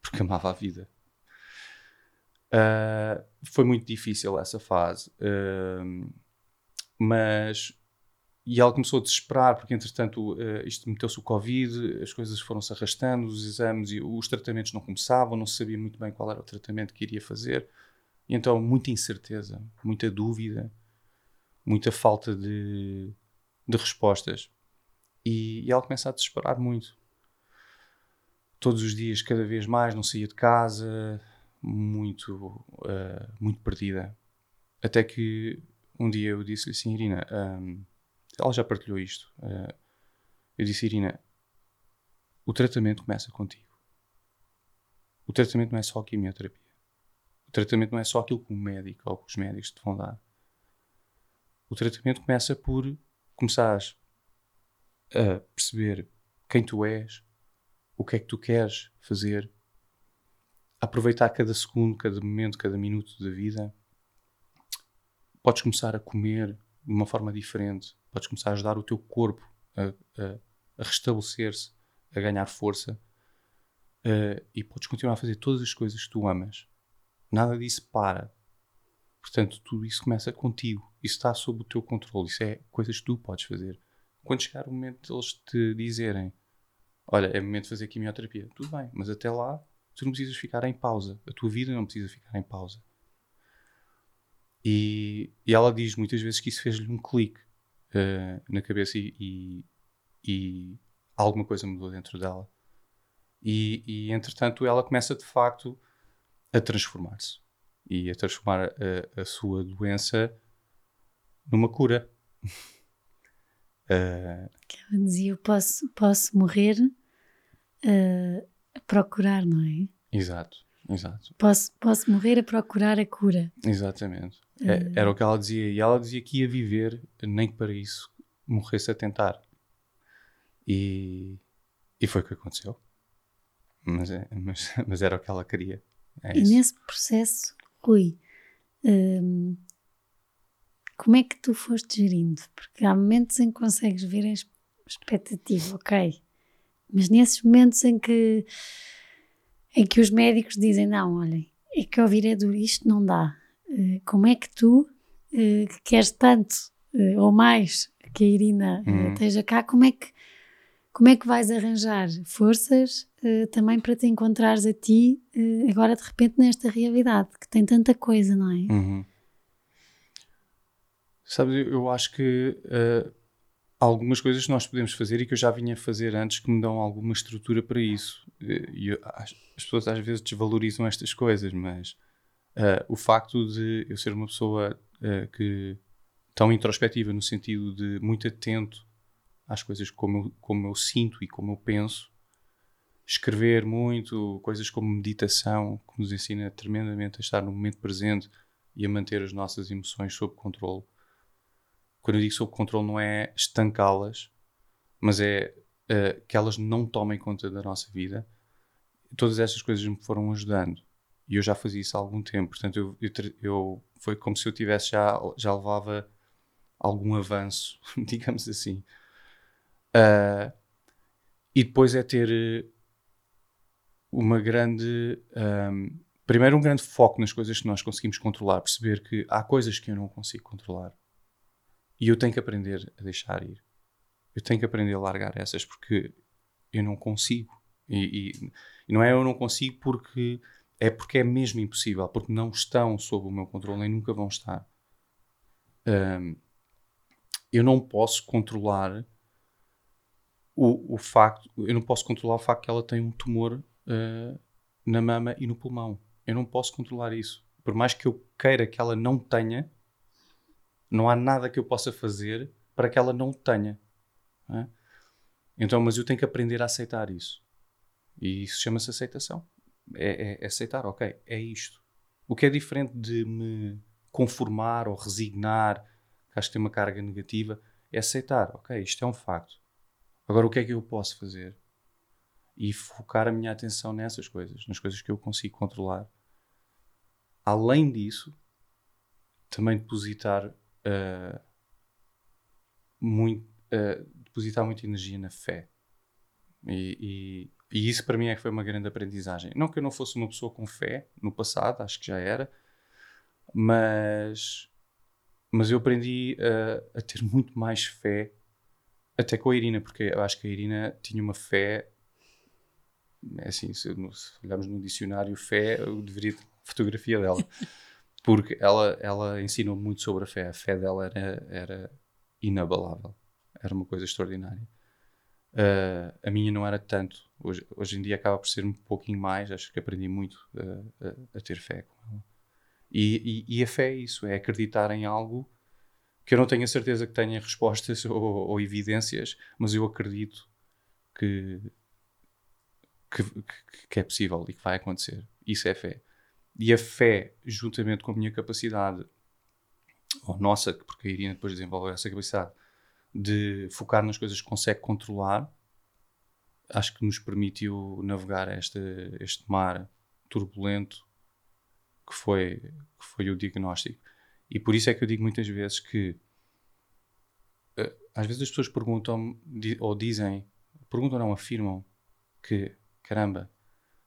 S2: porque amava a vida. Uh, foi muito difícil essa fase. Uh, mas. E ela começou a desesperar, porque entretanto uh, isto meteu-se o Covid, as coisas foram-se arrastando, os exames e os tratamentos não começavam, não se sabia muito bem qual era o tratamento que iria fazer. E então, muita incerteza, muita dúvida, muita falta de, de respostas. E, e ela começa a desesperar muito. Todos os dias, cada vez mais, não saía de casa, muito, uh, muito perdida. Até que um dia eu disse-lhe assim, Irina, um, ela já partilhou isto. Uh, eu disse, Irina, o tratamento começa contigo. O tratamento não é só a quimioterapia. O tratamento não é só aquilo que o médico ou que os médicos te vão dar. O tratamento começa por começares a perceber quem tu és, o que é que tu queres fazer, aproveitar cada segundo, cada momento, cada minuto da vida podes começar a comer de uma forma diferente, podes começar a ajudar o teu corpo a, a, a restabelecer-se, a ganhar força uh, e podes continuar a fazer todas as coisas que tu amas. Nada disso para. Portanto, tudo isso começa contigo. Isso está sob o teu controle. Isso é coisas que tu podes fazer. Quando chegar o momento de eles te dizerem: Olha, é momento de fazer quimioterapia, tudo bem, mas até lá tu não precisas ficar em pausa. A tua vida não precisa ficar em pausa. E, e ela diz muitas vezes que isso fez-lhe um clique uh, na cabeça e, e, e, alguma coisa mudou dentro dela. E, e entretanto ela começa de facto a transformar-se e a transformar a, a, sua doença numa cura. *laughs* uh,
S1: ela dizia: Eu posso, posso morrer uh, a procurar, não é?
S2: Exato, exato.
S1: Posso, posso morrer a procurar a cura.
S2: Exatamente. É, era o que ela dizia. E ela dizia que ia viver, nem que para isso morresse a tentar. E, e foi o que aconteceu. Mas, é, mas, *laughs* mas era o que ela queria. É
S1: e nesse processo, Rui, hum, como é que tu foste gerindo? Porque há momentos em que consegues ver a expectativa, ok, mas nesses momentos em que, em que os médicos dizem: não, olhem, é que ouvir é duro, isto não dá. Uh, como é que tu, uh, que queres tanto uh, ou mais que a Irina uhum. esteja cá, como é que como é que vais arranjar forças uh, também para te encontrares a ti uh, agora de repente nesta realidade que tem tanta coisa, não é?
S2: Uhum. Sabes, eu acho que uh, algumas coisas nós podemos fazer e que eu já vinha a fazer antes que me dão alguma estrutura para isso. E as pessoas às vezes desvalorizam estas coisas, mas o facto de eu ser uma pessoa que tão introspectiva no sentido de muito atento às coisas como eu, como eu sinto e como eu penso. Escrever muito, coisas como meditação, que nos ensina tremendamente a estar no momento presente e a manter as nossas emoções sob controle. Quando eu digo sob controle, não é estancá-las, mas é uh, que elas não tomem conta da nossa vida. Todas estas coisas me foram ajudando e eu já fazia isso há algum tempo. Portanto, eu, eu, eu foi como se eu tivesse já, já levava algum avanço, *laughs* digamos assim. Uh, e depois é ter eh, uma grande. Um, primeiro, um grande foco nas coisas que nós conseguimos controlar, perceber que há coisas que eu não consigo controlar e eu tenho que aprender a deixar ir. Eu tenho que aprender a largar essas porque eu não consigo. E, e, e não é eu não consigo porque é porque é mesmo impossível, porque não estão sob o meu controle nem nunca vão estar. Um, eu não posso controlar o, o facto, eu não posso controlar o facto que ela tem um tumor uh, na mama e no pulmão. Eu não posso controlar isso. Por mais que eu queira que ela não tenha, não há nada que eu possa fazer para que ela não tenha. É? Então, mas eu tenho que aprender a aceitar isso. E isso chama-se aceitação. É, é, é, aceitar, ok, é isto. O que é diferente de me conformar ou resignar, que acho que tem uma carga negativa, é aceitar, ok, isto é um facto. Agora, o que é que eu posso fazer? E focar a minha atenção nessas coisas, nas coisas que eu consigo controlar. Além disso, também depositar uh, muito, uh, depositar muita energia na fé. E, e, e, isso para mim é que foi uma grande aprendizagem. Não que eu não fosse uma pessoa com fé no passado, acho que já era, mas, mas eu aprendi a, a ter muito mais fé até com a Irina, porque eu acho que a Irina tinha uma fé. É assim, se, se olharmos no dicionário, fé, eu deveria ter fotografia dela. *laughs* Porque ela, ela ensinou muito sobre a fé. A fé dela era, era inabalável. Era uma coisa extraordinária. Uh, a minha não era tanto. Hoje, hoje em dia acaba por ser um pouquinho mais. Acho que aprendi muito uh, a, a, ter fé com ela. E, e, e, a fé é isso: é acreditar em algo que eu não tenho a certeza que tenha respostas *laughs* ou, ou evidências, mas eu acredito que, que, que, é possível e que vai acontecer. Isso é fé. E a fé, juntamente com a minha capacidade, ou nossa, porque a Irina depois desenvolveu essa capacidade, de focar nas coisas que consegue controlar, acho que nos permitiu navegar este, este mar turbulento que foi, que foi o diagnóstico. E por isso é que eu digo muitas vezes que uh, às vezes as pessoas perguntam ou dizem, perguntam ou não, afirmam que caramba,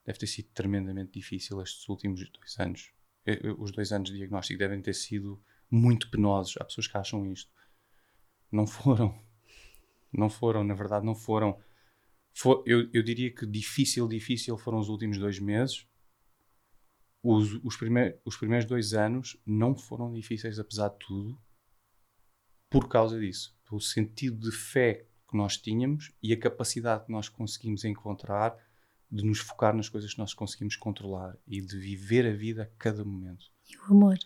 S2: deve ter sido tremendamente difícil estes últimos dois anos. Uh, os dois anos de diagnóstico devem ter sido muito penosos. Há pessoas que acham isto. Não foram. Não foram, na verdade, não foram. For, eu, eu diria que difícil, difícil foram os últimos dois meses os, os, primeir, os primeiros dois anos não foram difíceis, apesar de tudo, por causa disso. Pelo sentido de fé que nós tínhamos e a capacidade que nós conseguimos encontrar de nos focar nas coisas que nós conseguimos controlar e de viver a vida a cada momento.
S1: E o amor?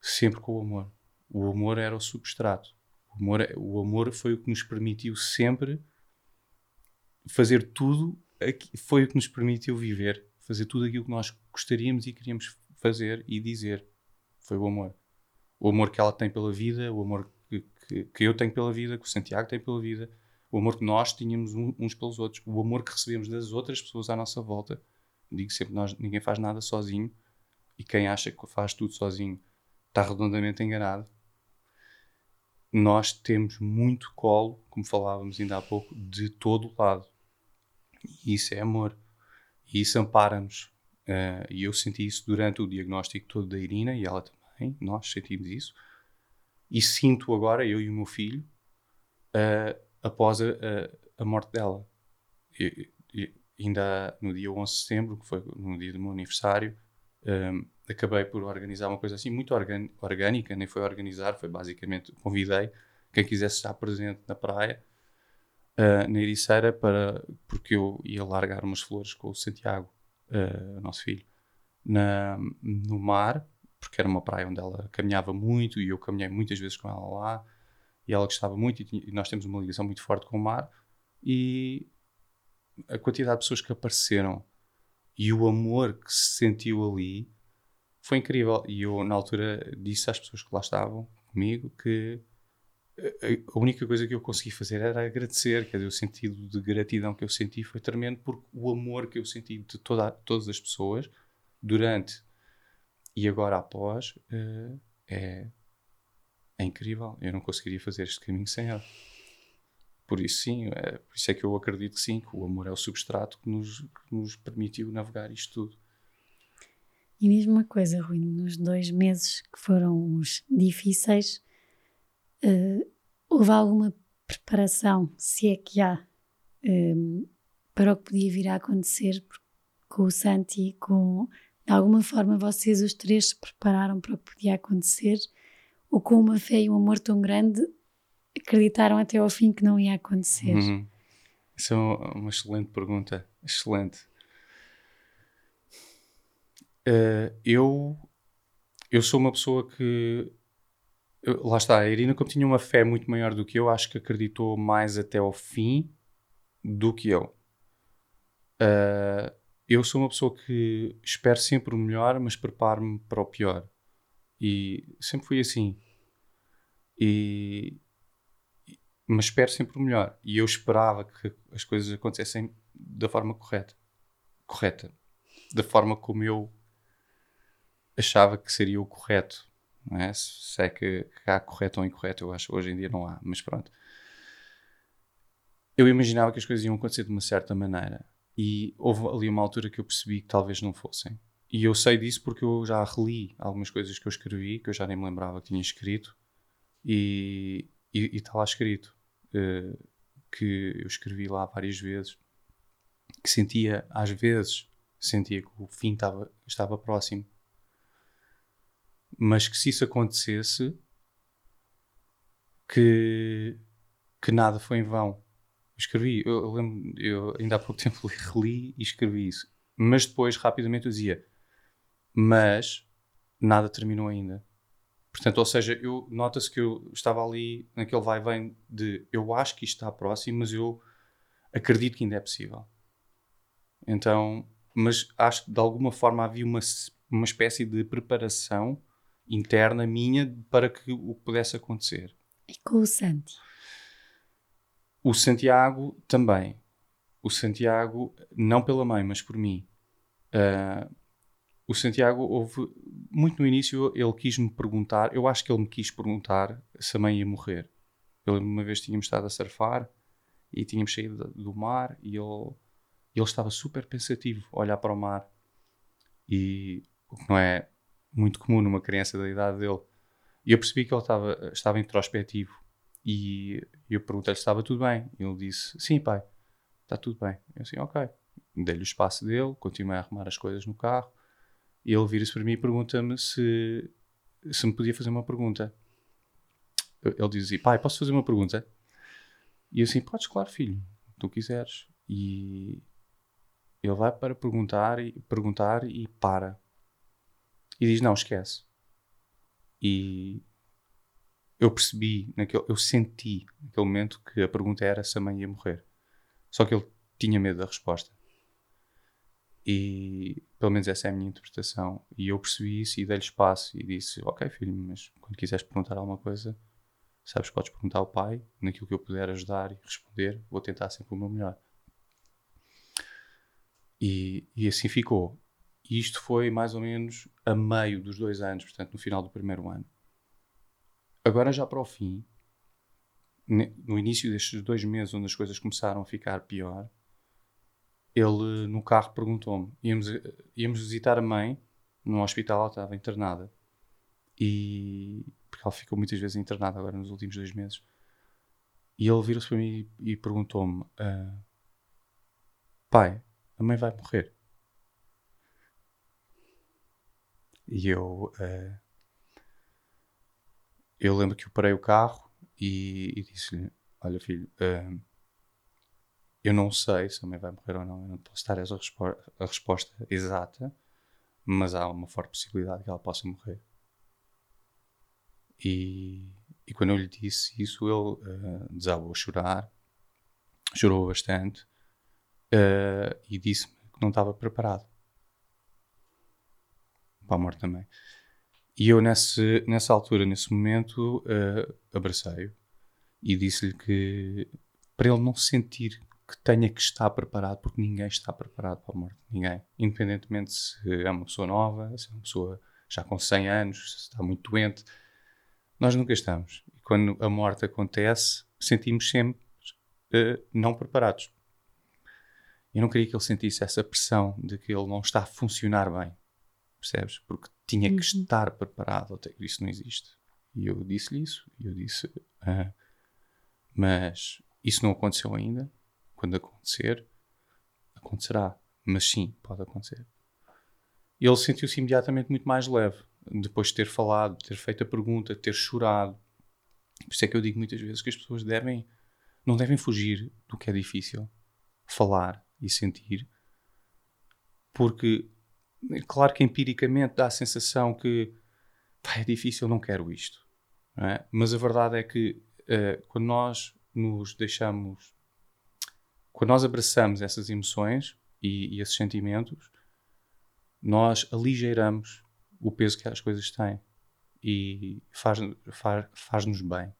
S2: Sempre com o amor. O amor era o substrato. O amor, é, o amor foi o que nos permitiu sempre fazer tudo, foi o que nos permitiu viver fazer tudo aquilo que nós gostaríamos e queríamos fazer e dizer. Foi o amor. O amor que ela tem pela vida, o amor que, que, que eu tenho pela vida, que o Santiago tem pela vida, o amor que nós tínhamos uns pelos outros, o amor que recebemos das outras pessoas à nossa volta. Digo sempre, nós, ninguém faz nada sozinho e quem acha que faz tudo sozinho está redondamente enganado. Nós temos muito colo, como falávamos ainda há pouco, de todo lado. E isso é amor. E isso ampara-nos. Uh, e eu senti isso durante o diagnóstico todo da Irina e ela também. Nós sentimos isso. E sinto agora, eu e o meu filho, uh, após a, a, a, morte dela. E, e, ainda no dia 11 de setembro, que foi no dia do meu aniversário, um, acabei por organizar uma coisa assim muito orgânica, nem foi organizar, foi basicamente convidei quem quisesse estar presente na praia, uh, na Ericeira, para, porque eu ia largar umas flores com o Santiago, uh, nosso filho, na, no mar, porque era uma praia onde ela caminhava muito e eu caminhei muitas vezes com ela lá e ela gostava muito e, e nós temos uma ligação muito forte com o mar e a quantidade de pessoas que apareceram e o amor que se sentiu ali foi incrível. E eu, na altura, disse às pessoas que lá estavam comigo que a única coisa que eu consegui fazer era agradecer, quer dizer, o sentido de gratidão que eu senti foi tremendo, porque o amor que eu senti de toda, todas as pessoas durante e agora após uh, é, é incrível. Eu não conseguiria fazer este caminho sem ela. Por isso, sim, é, por isso é que eu acredito que sim, que o amor é o substrato que nos, que nos permitiu navegar isto tudo.
S1: E diz uma coisa, Rui, nos dois meses que foram os difíceis, uh, houve alguma preparação, se é que há, um, eh, para o que podia vir a acontecer com o Santi, com de alguma forma vocês os três se prepararam para o que podia acontecer, ou com uma fé e um amor tão grande acreditaram até ao fim que não ia acontecer? Uhum.
S2: Isso é uma excelente pergunta. Excelente. Uh, eu, eu sou uma pessoa que. Eu, lá está, a Irina, como tinha uma fé muito maior do que eu, acho que acreditou mais até ao fim do que eu. Uh, eu sou uma pessoa que espero sempre o melhor, mas preparo-me para o pior. E sempre fui assim. E, mas espero sempre o melhor. E eu esperava que as coisas acontecessem da forma correta. Correta. Da forma como eu achava que seria o correto. Não é? Se é que, há correto ou incorreto, eu acho hoje em dia não há, mas pronto. Eu imaginava que as coisas iam acontecer de uma certa maneira. E houve ali uma altura que eu percebi que talvez não fossem. E eu sei disso porque eu já reli algumas coisas que eu escrevi, que eu já nem me lembrava que tinha escrito, e, está lá escrito uh, que eu escrevi lá várias vezes, que sentia, às vezes, sentia que o fim estava, estava próximo. Mas que se isso acontecesse, que, que nada foi em vão. Escrevi, eu, eu lembro, eu ainda há pouco tempo reli e escrevi isso. Mas depois, rapidamente, eu dizia, mas nada terminou ainda. Portanto, ou seja, eu nota-se que eu estava ali naquele vai-vem de eu acho que isto está próximo, mas eu acredito que ainda é possível. Então, mas acho que de alguma forma havia uma, uma espécie de preparação interna minha para que o pudesse acontecer.
S1: E com o Santi?
S2: O Santiago também. O Santiago, não pela mãe, mas por mim. Uh, o Santiago houve muito no início ele quis me perguntar, eu acho que ele me quis perguntar se a mãe ia morrer. Ele, uma vez tínhamos estado a surfar e tínhamos saído do mar e ele, ele estava super pensativo a olhar para o mar. E o que não é muito comum numa criança da idade dele. E eu percebi que ele estava, estava introspectivo. E eu perguntei-lhe se estava tudo bem. E ele disse: Sim, pai, está tudo bem. Eu disse: Ok. Dei-lhe o espaço dele, continuei a arrumar as coisas no carro. E ele vira-se para mim e pergunta-me se, se me podia fazer uma pergunta. Ele diz assim: Pai, posso fazer uma pergunta? E eu assim: Podes, claro, filho, tu quiseres. E ele vai para perguntar e perguntar e para. E diz: Não, esquece. E eu percebi, naquele, eu senti naquele momento que a pergunta era se a mãe ia morrer. Só que ele tinha medo da resposta. E pelo menos essa é a minha interpretação. E eu percebi isso e dei-lhe espaço e disse: Ok, filho, mas quando quiseres perguntar alguma coisa, sabes, podes perguntar ao pai, naquilo que eu puder ajudar e responder, vou tentar sempre o meu melhor. E, e assim ficou. E isto foi mais ou menos a meio dos dois anos, portanto, no final do primeiro ano. Agora, já para o fim, no início destes dois meses, onde as coisas começaram a ficar pior, ele no carro perguntou-me: íamos, íamos visitar a mãe no hospital, ela estava internada. E. porque ela ficou muitas vezes internada agora nos últimos dois meses. E ele virou-se para mim e, perguntou-me: uh, Pai, a mãe vai morrer. E eu. Uh, eu lembro que eu parei o carro e, e disse-lhe: Olha, filho, uh, eu não sei se a mãe vai morrer ou não, eu não posso dar essa respo a resposta exata, mas há uma forte possibilidade que ela possa morrer. E, e quando eu lhe disse isso, ele uh, desabou a chorar, chorou bastante uh, e disse-me que não estava preparado para a morte também. E eu, nesse, nessa altura, nesse momento, uh, abracei-o e disse-lhe que para ele não sentir que tenha que estar preparado, porque ninguém está preparado para a morte. Ninguém. Independentemente se é uma pessoa nova, se é uma pessoa já com 100 anos, se está muito doente. Nós nunca estamos. E quando a morte acontece, sentimos sempre uh, não preparados. Eu não queria que ele sentisse essa pressão de que ele não está a funcionar bem. Percebes? Porque tinha que uhum. estar preparado. Isso não existe. E eu disse-lhe isso. E eu disse. Uh, mas isso não aconteceu ainda. Quando acontecer, acontecerá. Mas sim, pode acontecer. Ele sentiu-se imediatamente muito mais leve. Depois de ter falado, de ter feito a pergunta, de ter chorado. Por isso é que eu digo muitas vezes que as pessoas devem, não devem fugir do que é difícil. Falar e sentir. Porque claro que empiricamente dá a sensação que pá, é difícil, não quero isto. Não é? Mas a verdade é que uh, quando nós nos deixamos, quando nós abraçamos essas emoções e, e esses sentimentos, nós aligeiramos o peso que as coisas têm e faz-nos faz, faz bem.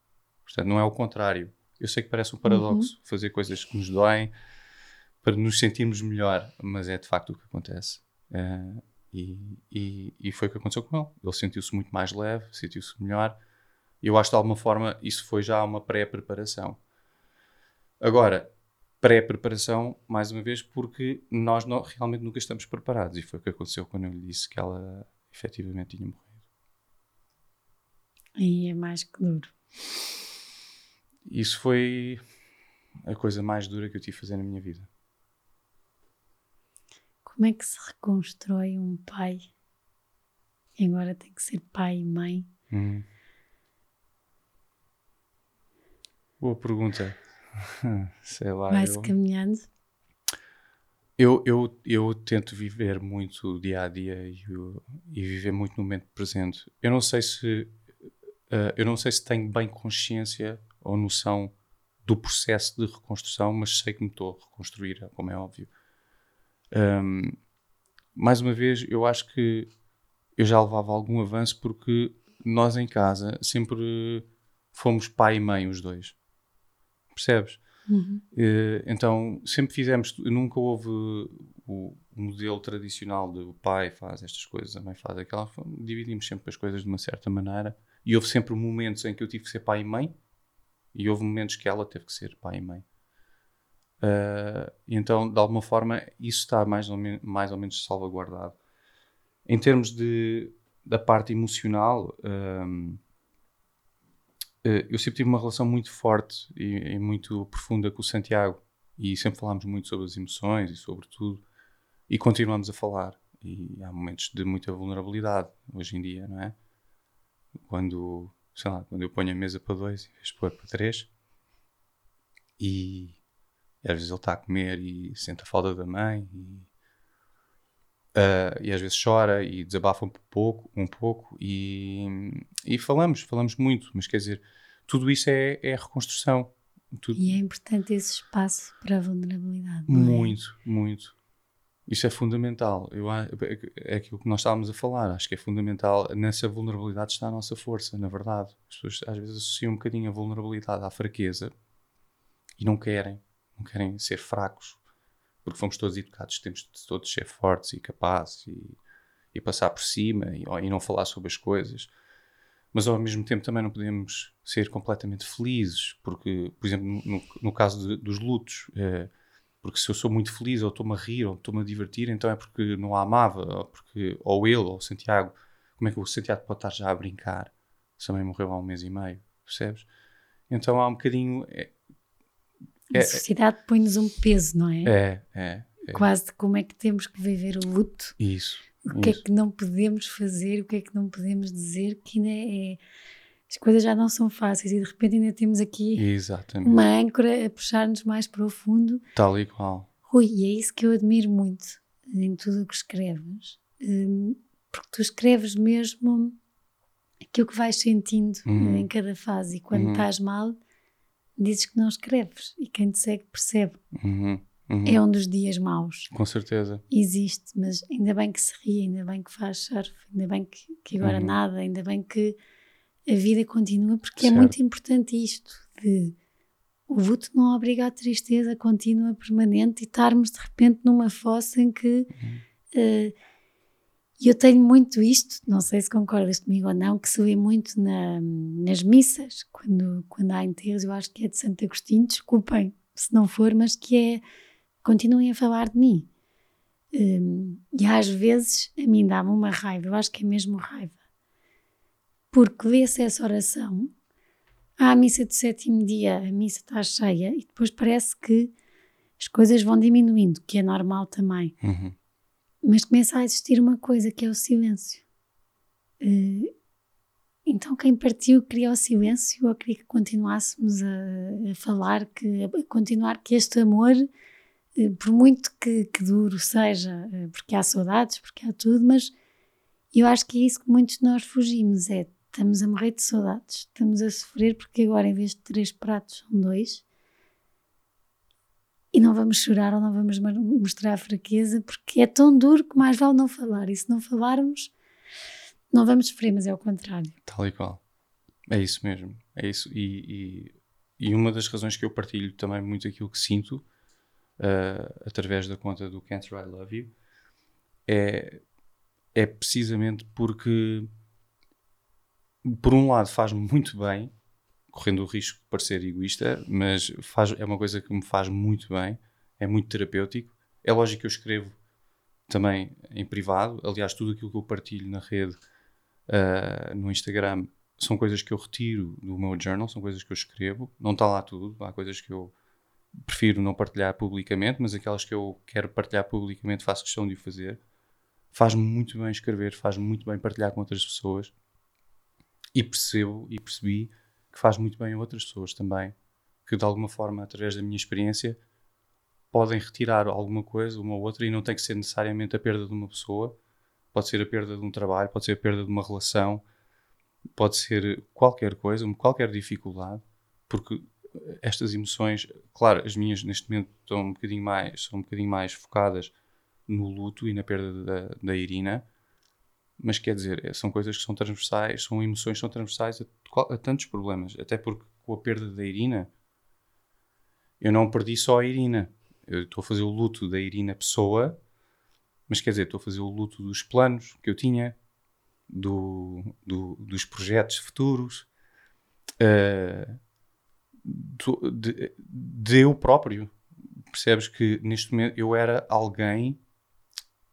S2: Portanto, não é o contrário. Eu sei que parece um paradoxo uhum. fazer coisas que nos doem para nos sentirmos melhor, mas é de facto o que acontece. Uh, e, e, e, foi o que aconteceu com ele. Ele sentiu-se muito mais leve, sentiu-se melhor. E eu acho que de alguma forma isso foi já uma pré-preparação. Agora, pré-preparação, mais uma vez, porque nós não, realmente nunca estamos preparados. E foi o que aconteceu quando eu lhe disse que ela efetivamente tinha morrido.
S1: E é mais que duro.
S2: Isso foi a coisa mais dura que eu tive a fazer na minha vida.
S1: Como é que se reconstrói um pai? E agora tem que ser pai e mãe.
S2: Hum. Boa pergunta. *laughs* Sei lá.
S1: Vai-se eu... caminhando.
S2: Eu, eu, eu tento viver muito o dia a dia e, e viver muito no momento presente. Eu não sei se uh, eu não sei se tenho bem consciência ou noção do processo de reconstrução, mas sei que me estou a reconstruir, como é óbvio. Um, mais uma vez, eu acho que eu já levava algum avanço porque nós em casa sempre fomos pai e mãe, os dois. Percebes?
S1: Uhum.
S2: Uh, então, sempre fizemos, nunca houve o, modelo tradicional de o pai faz estas coisas, a mãe faz aquela. Dividimos sempre as coisas de uma certa maneira. E houve sempre momentos em que eu tive que ser pai e mãe, e houve momentos que ela teve que ser pai e mãe. Uh, então, de alguma forma, isso está mais ou, mais ou menos salvaguardado. Em termos de, da parte emocional, um, uh, ah, eu sempre tive uma relação muito forte e, e, muito profunda com o Santiago. E sempre falámos muito sobre as emoções e sobre tudo. E continuamos a falar. E há momentos de muita vulnerabilidade hoje em dia, não é? Quando, sei lá, quando eu ponho a mesa para dois em vez de pôr para três. E e às vezes ele está a comer e sente a falta da mãe e, uh, e às vezes chora e desabafa um pouco, um pouco e, e falamos, falamos muito, mas quer dizer, tudo isso é, é reconstrução. Tudo...
S1: E é importante esse espaço para a vulnerabilidade. É?
S2: Muito, muito. Isso é fundamental. Eu, é aquilo que nós estávamos a falar. Acho que é fundamental. Nessa vulnerabilidade está a nossa força, na verdade. As pessoas às vezes associam um bocadinho a vulnerabilidade à fraqueza e não querem não querem ser fracos. porque fomos todos educados, temos de todos ser fortes e capazes e, e passar por cima e, e, não falar sobre as coisas. Mas ao mesmo tempo também não podemos ser completamente felizes, porque, por exemplo, no, no caso de, dos lutos, é, porque se eu sou muito feliz ou estou-me a rir ou estou-me a divertir, então é porque não a amava, ou, porque, ou ele ou o Santiago, como é que o Santiago pode estar já a brincar? Também morreu há um mês e meio, percebes? Então há um bocadinho. É,
S1: é, a sociedade põe-nos um peso, não é?
S2: É, é, é.
S1: Quase de como é que temos que viver o luto.
S2: Isso.
S1: O que é que não podemos fazer, o que é que não podemos dizer, que ainda é. As coisas já não são fáceis e de repente ainda temos aqui
S2: Exatamente.
S1: uma âncora a puxar-nos mais para o fundo.
S2: Tal e qual.
S1: Rui, e é isso que eu admiro muito em tudo o que escreves, hum, porque tu escreves mesmo aquilo que vais sentindo uhum. em cada fase e quando uhum. estás mal dizes que não escreves e quem te segue percebe.
S2: Uhum. Uhum.
S1: É um dos dias maus.
S2: Com certeza.
S1: Existe, mas ainda bem que se ri, ainda bem que faz surf, ainda bem que, que agora uhum. nada, ainda bem que a vida continua, porque é certo. é muito importante isto de o luto não obriga à tristeza contínua, permanente e estarmos de repente numa fossa em que uh, e eu tenho muito isto, não sei se concordas comigo ou não, que se vê muito na, nas missas, quando, quando há enterros, eu acho que é de Santo Agostinho, desculpem se não for, mas que é, continuem a falar de mim. Um, e às vezes a mim dá-me uma raiva, eu acho que é mesmo raiva, porque lê-se essa oração, há a missa do sétimo dia, a missa está cheia, e depois parece que as coisas vão diminuindo, que é normal também.
S2: Uhum.
S1: Mas começa a existir uma coisa que é o silêncio. Uh, então quem partiu queria o silêncio ou queria que continuássemos a, a falar, que, a continuar que este amor, uh, por muito que, que duro seja, uh, porque há saudades, porque há tudo, mas eu acho que é isso que muitos de nós fugimos, é estamos a morrer de saudades, estamos a sofrer porque agora em vez de três pratos são dois, e não vamos chorar ou não vamos mostrar fraqueza porque é tão duro que mais vale não falar. E se não falarmos, não vamos sofrer, mas é o contrário.
S2: Tal e qual. É isso mesmo. É isso. E, e, e uma das razões que eu partilho também muito aquilo que sinto uh, através da conta do Can't I Love You é, é precisamente porque, por um lado, faz muito bem correndo o risco de parecer egoísta, mas faz, é uma coisa que me faz muito bem, é muito terapêutico. É lógico que eu escrevo também em privado, aliás, tudo aquilo que eu partilho na rede, uh, no Instagram, são coisas que eu retiro do meu journal, são coisas que eu escrevo, não está lá tudo, há coisas que eu prefiro não partilhar publicamente, mas aquelas que eu quero partilhar publicamente faço questão de o fazer. Faz-me muito bem escrever, faz-me muito bem partilhar com outras pessoas e percebo e percebi que faz muito bem a outras pessoas também, que de alguma forma, através da minha experiência, podem retirar alguma coisa, uma ou outra, e não tem que ser necessariamente a perda de uma pessoa, pode ser a perda de um trabalho, pode ser a perda de uma relação, pode ser qualquer coisa, qualquer dificuldade, porque estas emoções, claro, as minhas neste momento estão um bocadinho mais, são um bocadinho mais focadas no luto e na perda da, da Irina, mas quer dizer, é, são coisas que são transversais, são emoções que são transversais a, a, tantos problemas. Até porque com a perda da Irina, eu não perdi só a Irina. Eu estou a fazer o luto da Irina pessoa, mas quer dizer, estou a fazer o luto dos planos que eu tinha, do, do dos projetos futuros, uh, do, de, de eu próprio. Percebes que neste momento eu era alguém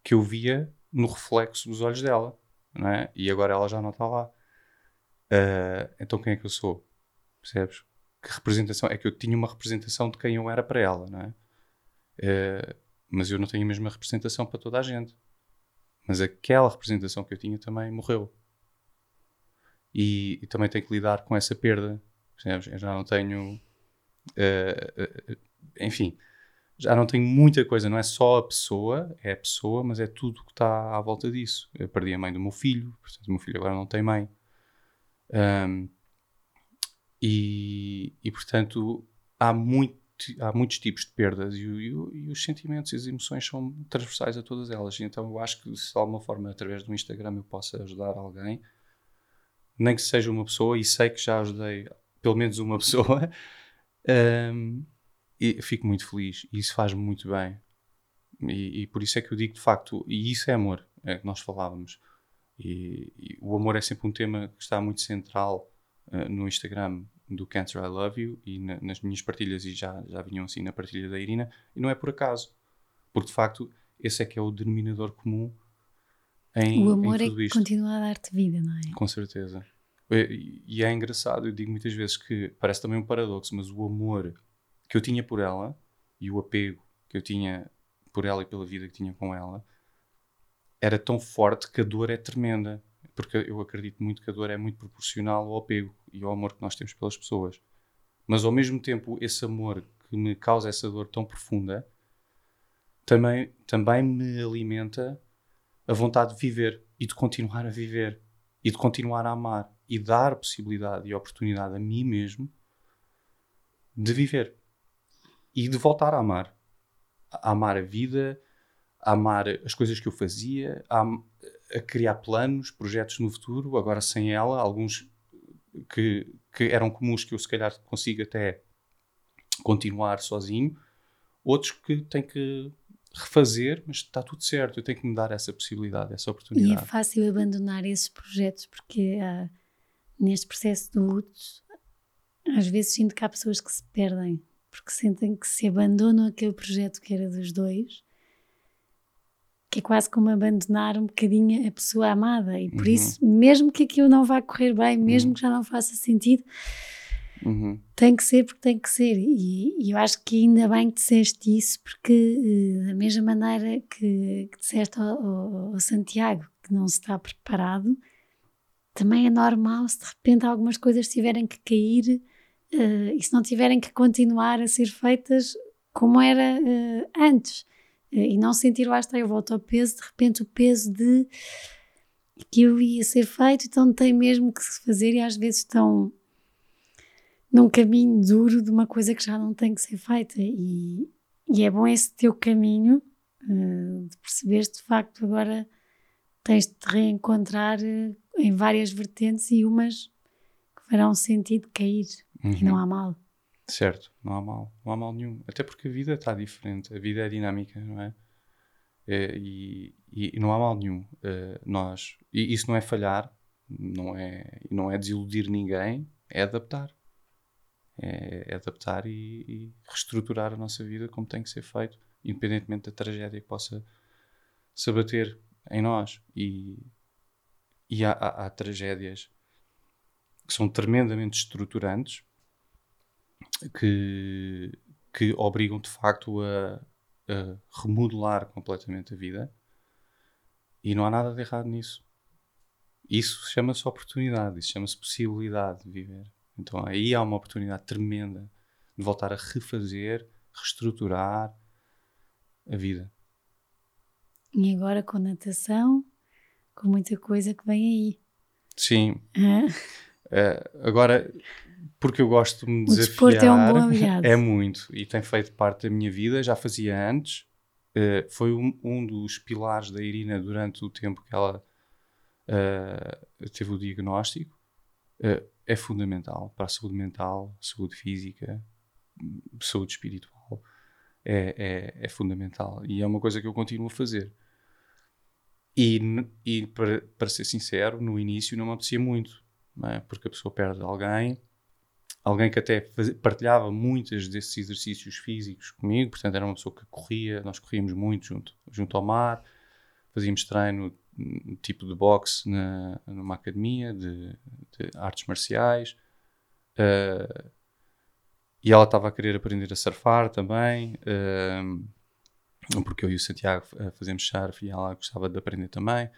S2: que eu via no reflexo dos olhos dela, não é? E agora ela já não está lá. Uh, então quem é que eu sou? Percebes? Que representação? É que eu tinha uma representação de quem eu era para ela, não é? Uh, mas eu não tenho a mesma representação para toda a gente. Mas aquela representação que eu tinha também morreu. E, e também tenho que lidar com essa perda. Percebes? Eu já não tenho. Uh, enfim, já não tenho muita coisa, não é só a pessoa, é a pessoa, mas é tudo que está à volta disso. Eu perdi a mãe do meu filho, portanto, o meu filho agora não tem mãe. Um, e, e, portanto, há, muito, há muitos tipos de perdas e, e, e, os sentimentos e as emoções são transversais a todas elas. Então, eu acho que se de alguma forma, através do Instagram, eu possa ajudar alguém, nem que seja uma pessoa, e sei que já ajudei pelo menos uma *laughs* pessoa. Um, e fico muito feliz e isso faz-me muito bem. E, e, por isso é que eu digo de facto, e isso é amor, é que nós falávamos. E, e o amor é sempre um tema que está muito central uh, no Instagram do Cancer I Love You e na, nas minhas partilhas, e já, já vinham assim na partilha da Irina, e não é por acaso, porque de facto esse é que é o denominador comum em,
S1: o amor é que continua a dar-te vida, não é?
S2: Com certeza. E é engraçado, eu digo muitas vezes que parece também um paradoxo, mas o amor que eu tinha por ela e o apego que eu tinha por ela e pela vida que tinha com ela era tão forte que a dor é tremenda. Porque eu acredito muito que a dor é muito proporcional ao apego e ao amor que nós temos pelas pessoas. Mas ao mesmo tempo, esse amor que me causa essa dor tão profunda também, também me alimenta a vontade de viver e de continuar a viver e de continuar a amar e dar possibilidade e oportunidade a mim mesmo de viver e de voltar a amar. A amar a vida, a amar as coisas que eu fazia, a, a criar planos, projetos no futuro, agora sem ela, alguns que, que eram comuns que eu se calhar consigo até continuar sozinho, outros que tenho que refazer, mas está tudo certo, eu tenho que me dar essa possibilidade, essa
S1: E
S2: oportunidade.
S1: é fácil abandonar esses projetos porque ah, neste processo de luto às vezes sinto que há pessoas que se perdem porque sentem que se abandonam aquele projeto que era dos dois que é quase como abandonar um bocadinho a pessoa amada e por
S2: Uhum.
S1: isso, mesmo que aquilo não vá correr bem, mesmo
S2: Uhum.
S1: que já não faça sentido,
S2: Uhum.
S1: tem que ser porque tem que ser. E, e eu acho que ainda bem que disseste isso, porque eh, da mesma maneira que, que disseste ao, ao- ao Santiago que não se está preparado, também é normal se de repente algumas coisas tiverem que cair eh, e se não tiverem que continuar a ser feitas como era eh, antes. Eh, e não sentir, lá está, eu volto ao peso, de repente o peso de aquilo ia ser feito, então tem mesmo que se fazer e às vezes estão num caminho duro de uma coisa que já não tem que ser feita e, e é bom esse teu caminho eh, de perceberes de facto agora tens de te reencontrar em várias vertentes e umas que farão sentido cair e
S2: Uhum.
S1: não há mal.
S2: Certo, não há mal, não há mal nenhum. Até porque a vida está diferente, a vida é dinâmica, não é? É, e, e- e não há mal nenhum. Eh, nós, e isso não é falhar, não é, e não é desiludir ninguém, é adaptar. É, é adaptar e, e reestruturar a nossa vida como tem que ser feito, independentemente da tragédia que possa se abater em nós. E, e há, há- há tragédias que são tremendamente estruturantes que, que obrigam de facto a, a remodelar completamente a vida e não há nada de errado nisso. Isso chama-se oportunidade, isso chama-se possibilidade de viver. Então aí há uma oportunidade tremenda de voltar a refazer, reestruturar a vida.
S1: E agora com natação, com muita coisa que vem aí.
S2: Sim, eh, agora porque eu gosto de me
S1: O
S2: desafiar.
S1: desporto é um bom aliado.
S2: É muito e tem feito parte da minha vida. Já fazia antes. Eh, foi um, um dos pilares da Irina durante o tempo que ela eh, teve o diagnóstico. Eh, é fundamental para a saúde mental, saúde física, saúde espiritual. É, é, é fundamental e é uma coisa que eu continuo a fazer. E, e para, para ser sincero, no início não me apetecia muito, não é? porque a pessoa perde alguém alguém que até partilhava muitos desses exercícios físicos comigo, portanto era uma pessoa que corria, nós corríamos muito junto, junto ao mar, fazíamos treino hum, tipo de boxe na, numa academia de, de artes marciais eh, e ela estava a querer aprender a surfar também eh, porque eu e o Santiago eh, fazemos surf e ela gostava de aprender também.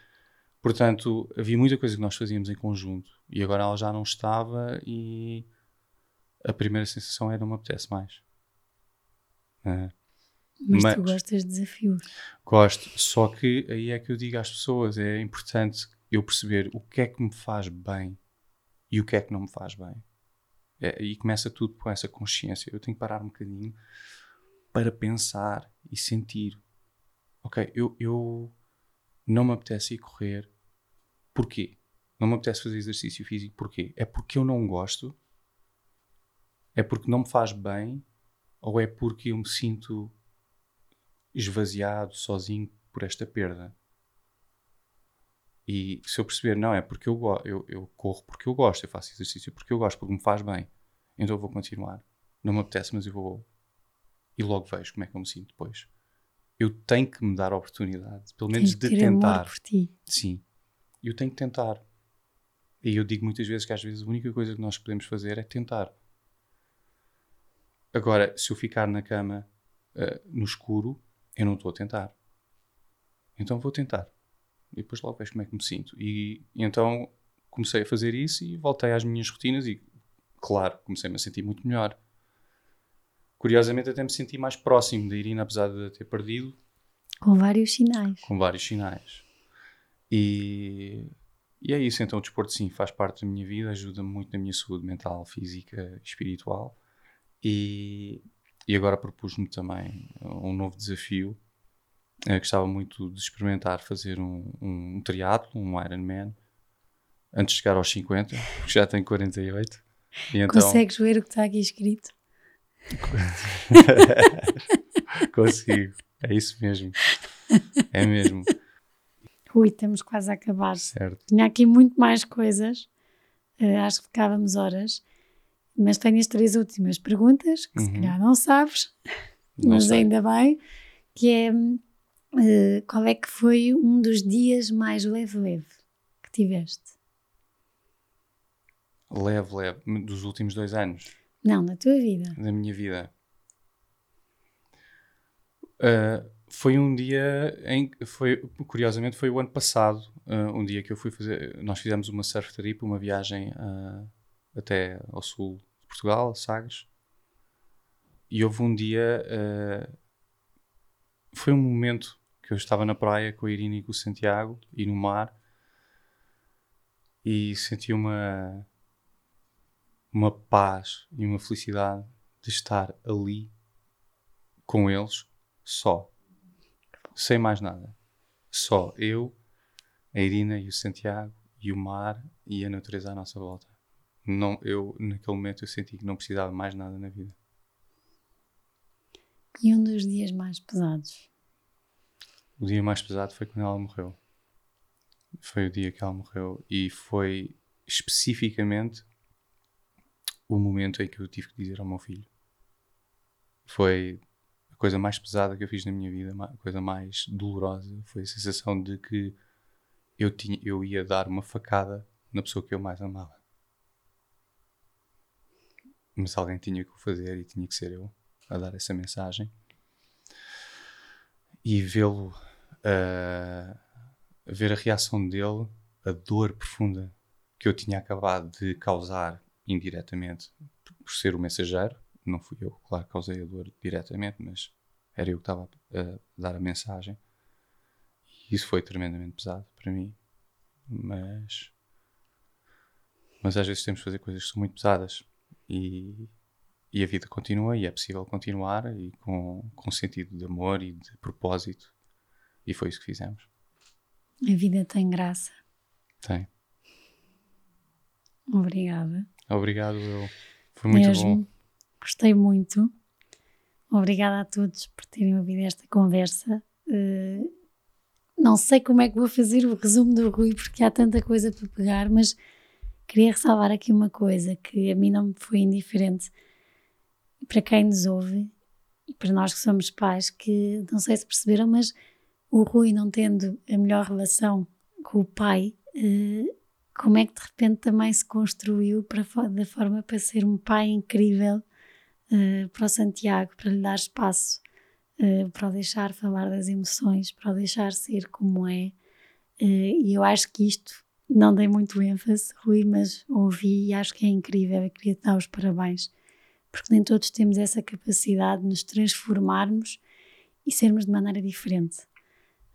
S2: Portanto havia muita coisa que nós fazíamos em conjunto e agora ela já não estava e a primeira sensação é não me apetece mais. Eh,
S1: Mas,
S2: Mas-
S1: tu gostas de desafios.
S2: gosto, só que aí é que eu digo às pessoas: é importante eu perceber o que é que me faz bem e o que é que não me faz bem. É, e começa tudo com essa consciência. Eu tenho que parar um bocadinho para pensar e sentir. Ok, eu, eu não me apetece ir correr. Porquê? Não me apetece fazer exercício físico. Porquê? É porque eu não gosto? É porque não me faz bem? Ou é porque eu me sinto esvaziado, sozinho por esta perda. E se eu perceber, não, é porque eu, eu, eu corro porque eu gosto, eu faço exercício porque eu gosto, porque me faz bem, então eu vou continuar. Não me apetece, mas eu vou. E logo vejo como é que eu me sinto depois. Eu tenho que me dar a oportunidade, pelo menos de tentar.
S1: por ti.
S2: Sim. Eu tenho que tentar. E eu digo muitas vezes que às vezes a única coisa que nós podemos fazer é tentar. Agora, se eu ficar na cama uh, no escuro, eu não estou a tentar. Então vou tentar. E depois logo vejo como é que me sinto. E, e então comecei a fazer isso e voltei às minhas rotinas e, claro, comecei-me a sentir muito melhor. Curiosamente, até me senti mais próximo da Irina, apesar de ter perdido.
S1: Com vários sinais.
S2: Com vários sinais. E, e é isso. Então, o desporto, sim, faz parte da minha vida, ajuda-me muito na minha saúde mental, física e espiritual. E, e agora propus-me também um novo desafio. Eu gostava muito de experimentar fazer um, um, um triatlo, um Ironman, antes de chegar aos 50, porque já tenho 48.
S1: E então... Consegues ver o que está aqui escrito? *laughs*
S2: Consigo, é isso mesmo. É mesmo.
S1: Ui, estamos quase a acabar.
S2: Certo.
S1: Tinha aqui muito mais coisas, uh, acho que ficávamos horas, mas tenho as três últimas perguntas, que uhum. se calhar não sabes, não mas sei. ainda bem, que é uh, qual é que foi um dos dias mais leve-leve que tiveste?
S2: Leve-leve, dos últimos dois anos?
S1: Não, na tua vida.
S2: Na minha vida. Uh, foi um dia em foi curiosamente foi o ano passado uh, um dia que eu fui fazer nós fizemos uma surf trip uma viagem uh, até ao sul de Portugal Sagres e houve um dia uh, foi um momento que eu estava na praia com a Irina e com o Santiago e no mar e senti uma uma paz e uma felicidade de estar ali com eles só sem mais nada. Só eu, a Irina e o Santiago e o mar e a natureza à nossa volta. Não, eu, naquele momento, eu senti que não precisava mais nada na vida.
S1: E um dos dias mais pesados?
S2: O dia mais pesado foi quando ela morreu. Foi o dia que ela morreu e foi especificamente o momento em que eu tive que dizer ao meu filho. Foi coisa mais pesada que eu fiz na minha vida, a coisa mais dolorosa, foi a sensação de que eu, tinha, eu ia dar uma facada na pessoa que eu mais amava. Mas alguém tinha que o fazer e tinha que ser eu a dar essa mensagem. E vê-lo, uh, ver a reação dele, a dor profunda que eu tinha acabado de causar indiretamente por ser o mensageiro, não fui eu, claro, causei a dor diretamente, mas era eu que estava a dar a mensagem. E isso foi tremendamente pesado para mim. Mas. Mas às vezes temos de fazer coisas que são muito pesadas. E, e a vida continua e é possível continuar e com, com sentido de amor e de propósito. E foi isso que fizemos.
S1: A vida tem graça.
S2: Tem.
S1: Obrigada.
S2: Obrigado, eu. Foi muito Mesmo. bom.
S1: Gostei muito. Obrigada a todos por terem ouvido esta conversa. Uh, não sei como é que vou fazer o resumo do Rui, porque há tanta coisa para pegar, mas queria ressalvar aqui uma coisa que a mim não me foi indiferente. Para quem nos ouve e para nós que somos pais, que não sei se perceberam, mas o Rui não tendo a melhor relação com o pai, uh, como é que de repente também se construiu para, da forma para ser um pai incrível uh, para o Santiago, para lhe dar espaço, uh, para o deixar falar das emoções, para o deixar ser como é. E eu acho que isto não dei muito ênfase, Rui, mas ouvi e acho que é incrível. Eu queria te dar os parabéns, porque nem todos temos essa capacidade de nos transformarmos e sermos de maneira diferente.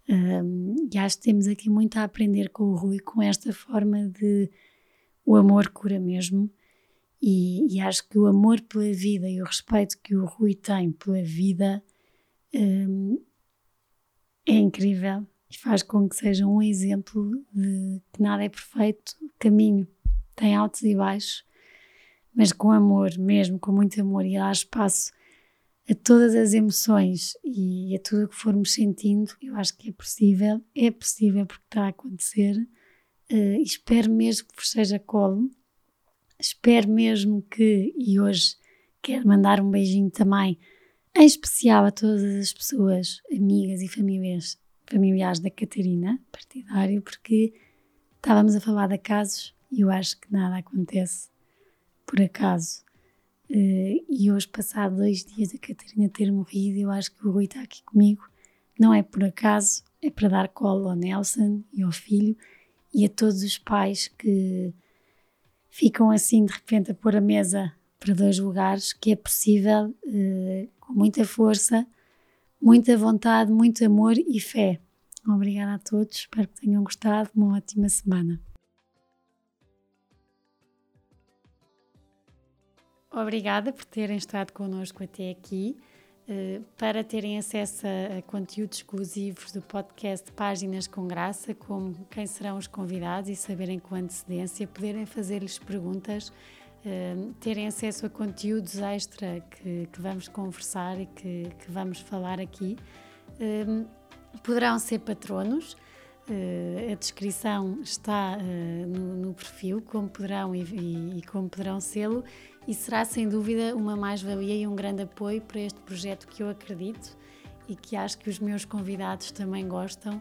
S1: Um, e acho que temos aqui muito a aprender com o Rui, com esta forma de o amor cura mesmo. E, e acho que o amor pela vida e o respeito que o Rui tem pela vida um, é incrível faz com que seja um exemplo de que nada é perfeito, caminho tem altos e baixos, mas com amor mesmo, com muito amor e há espaço a todas as emoções e a tudo o que formos sentindo, eu acho que é possível, é possível porque está a acontecer. Uh, espero mesmo que vos seja colo, espero mesmo que, e hoje quero mandar um beijinho também, em especial a todas as pessoas, amigas e famílias, familiares da Catarina, partidário, porque estávamos a falar de acasos e eu acho que nada acontece por acaso. Uh, e hoje, passado dois dias da Catarina ter morrido, eu acho que o Rui está aqui comigo. Não é por acaso, é para dar colo ao Nelson e ao filho e a todos os pais que ficam assim de repente a pôr a mesa para dois lugares, que é possível uh, com muita força, muita vontade, muito amor e fé. Obrigada a todos, espero que tenham gostado. Uma ótima semana. Obrigada por terem estado connosco até aqui. Uh, para terem acesso a, conteúdos exclusivos do podcast Páginas com Graça, como quem serão os convidados e saberem com antecedência, poderem fazer-lhes perguntas, uh, terem acesso a conteúdos extra que, que vamos conversar e que, que vamos falar aqui. Uh, poderão ser patronos. Uh, a descrição está uh, no, no, perfil, como poderão e, e, e como poderão sê-lo, e será sem dúvida uma mais-valia e um grande apoio para este projeto que eu acredito e que acho que os meus convidados também gostam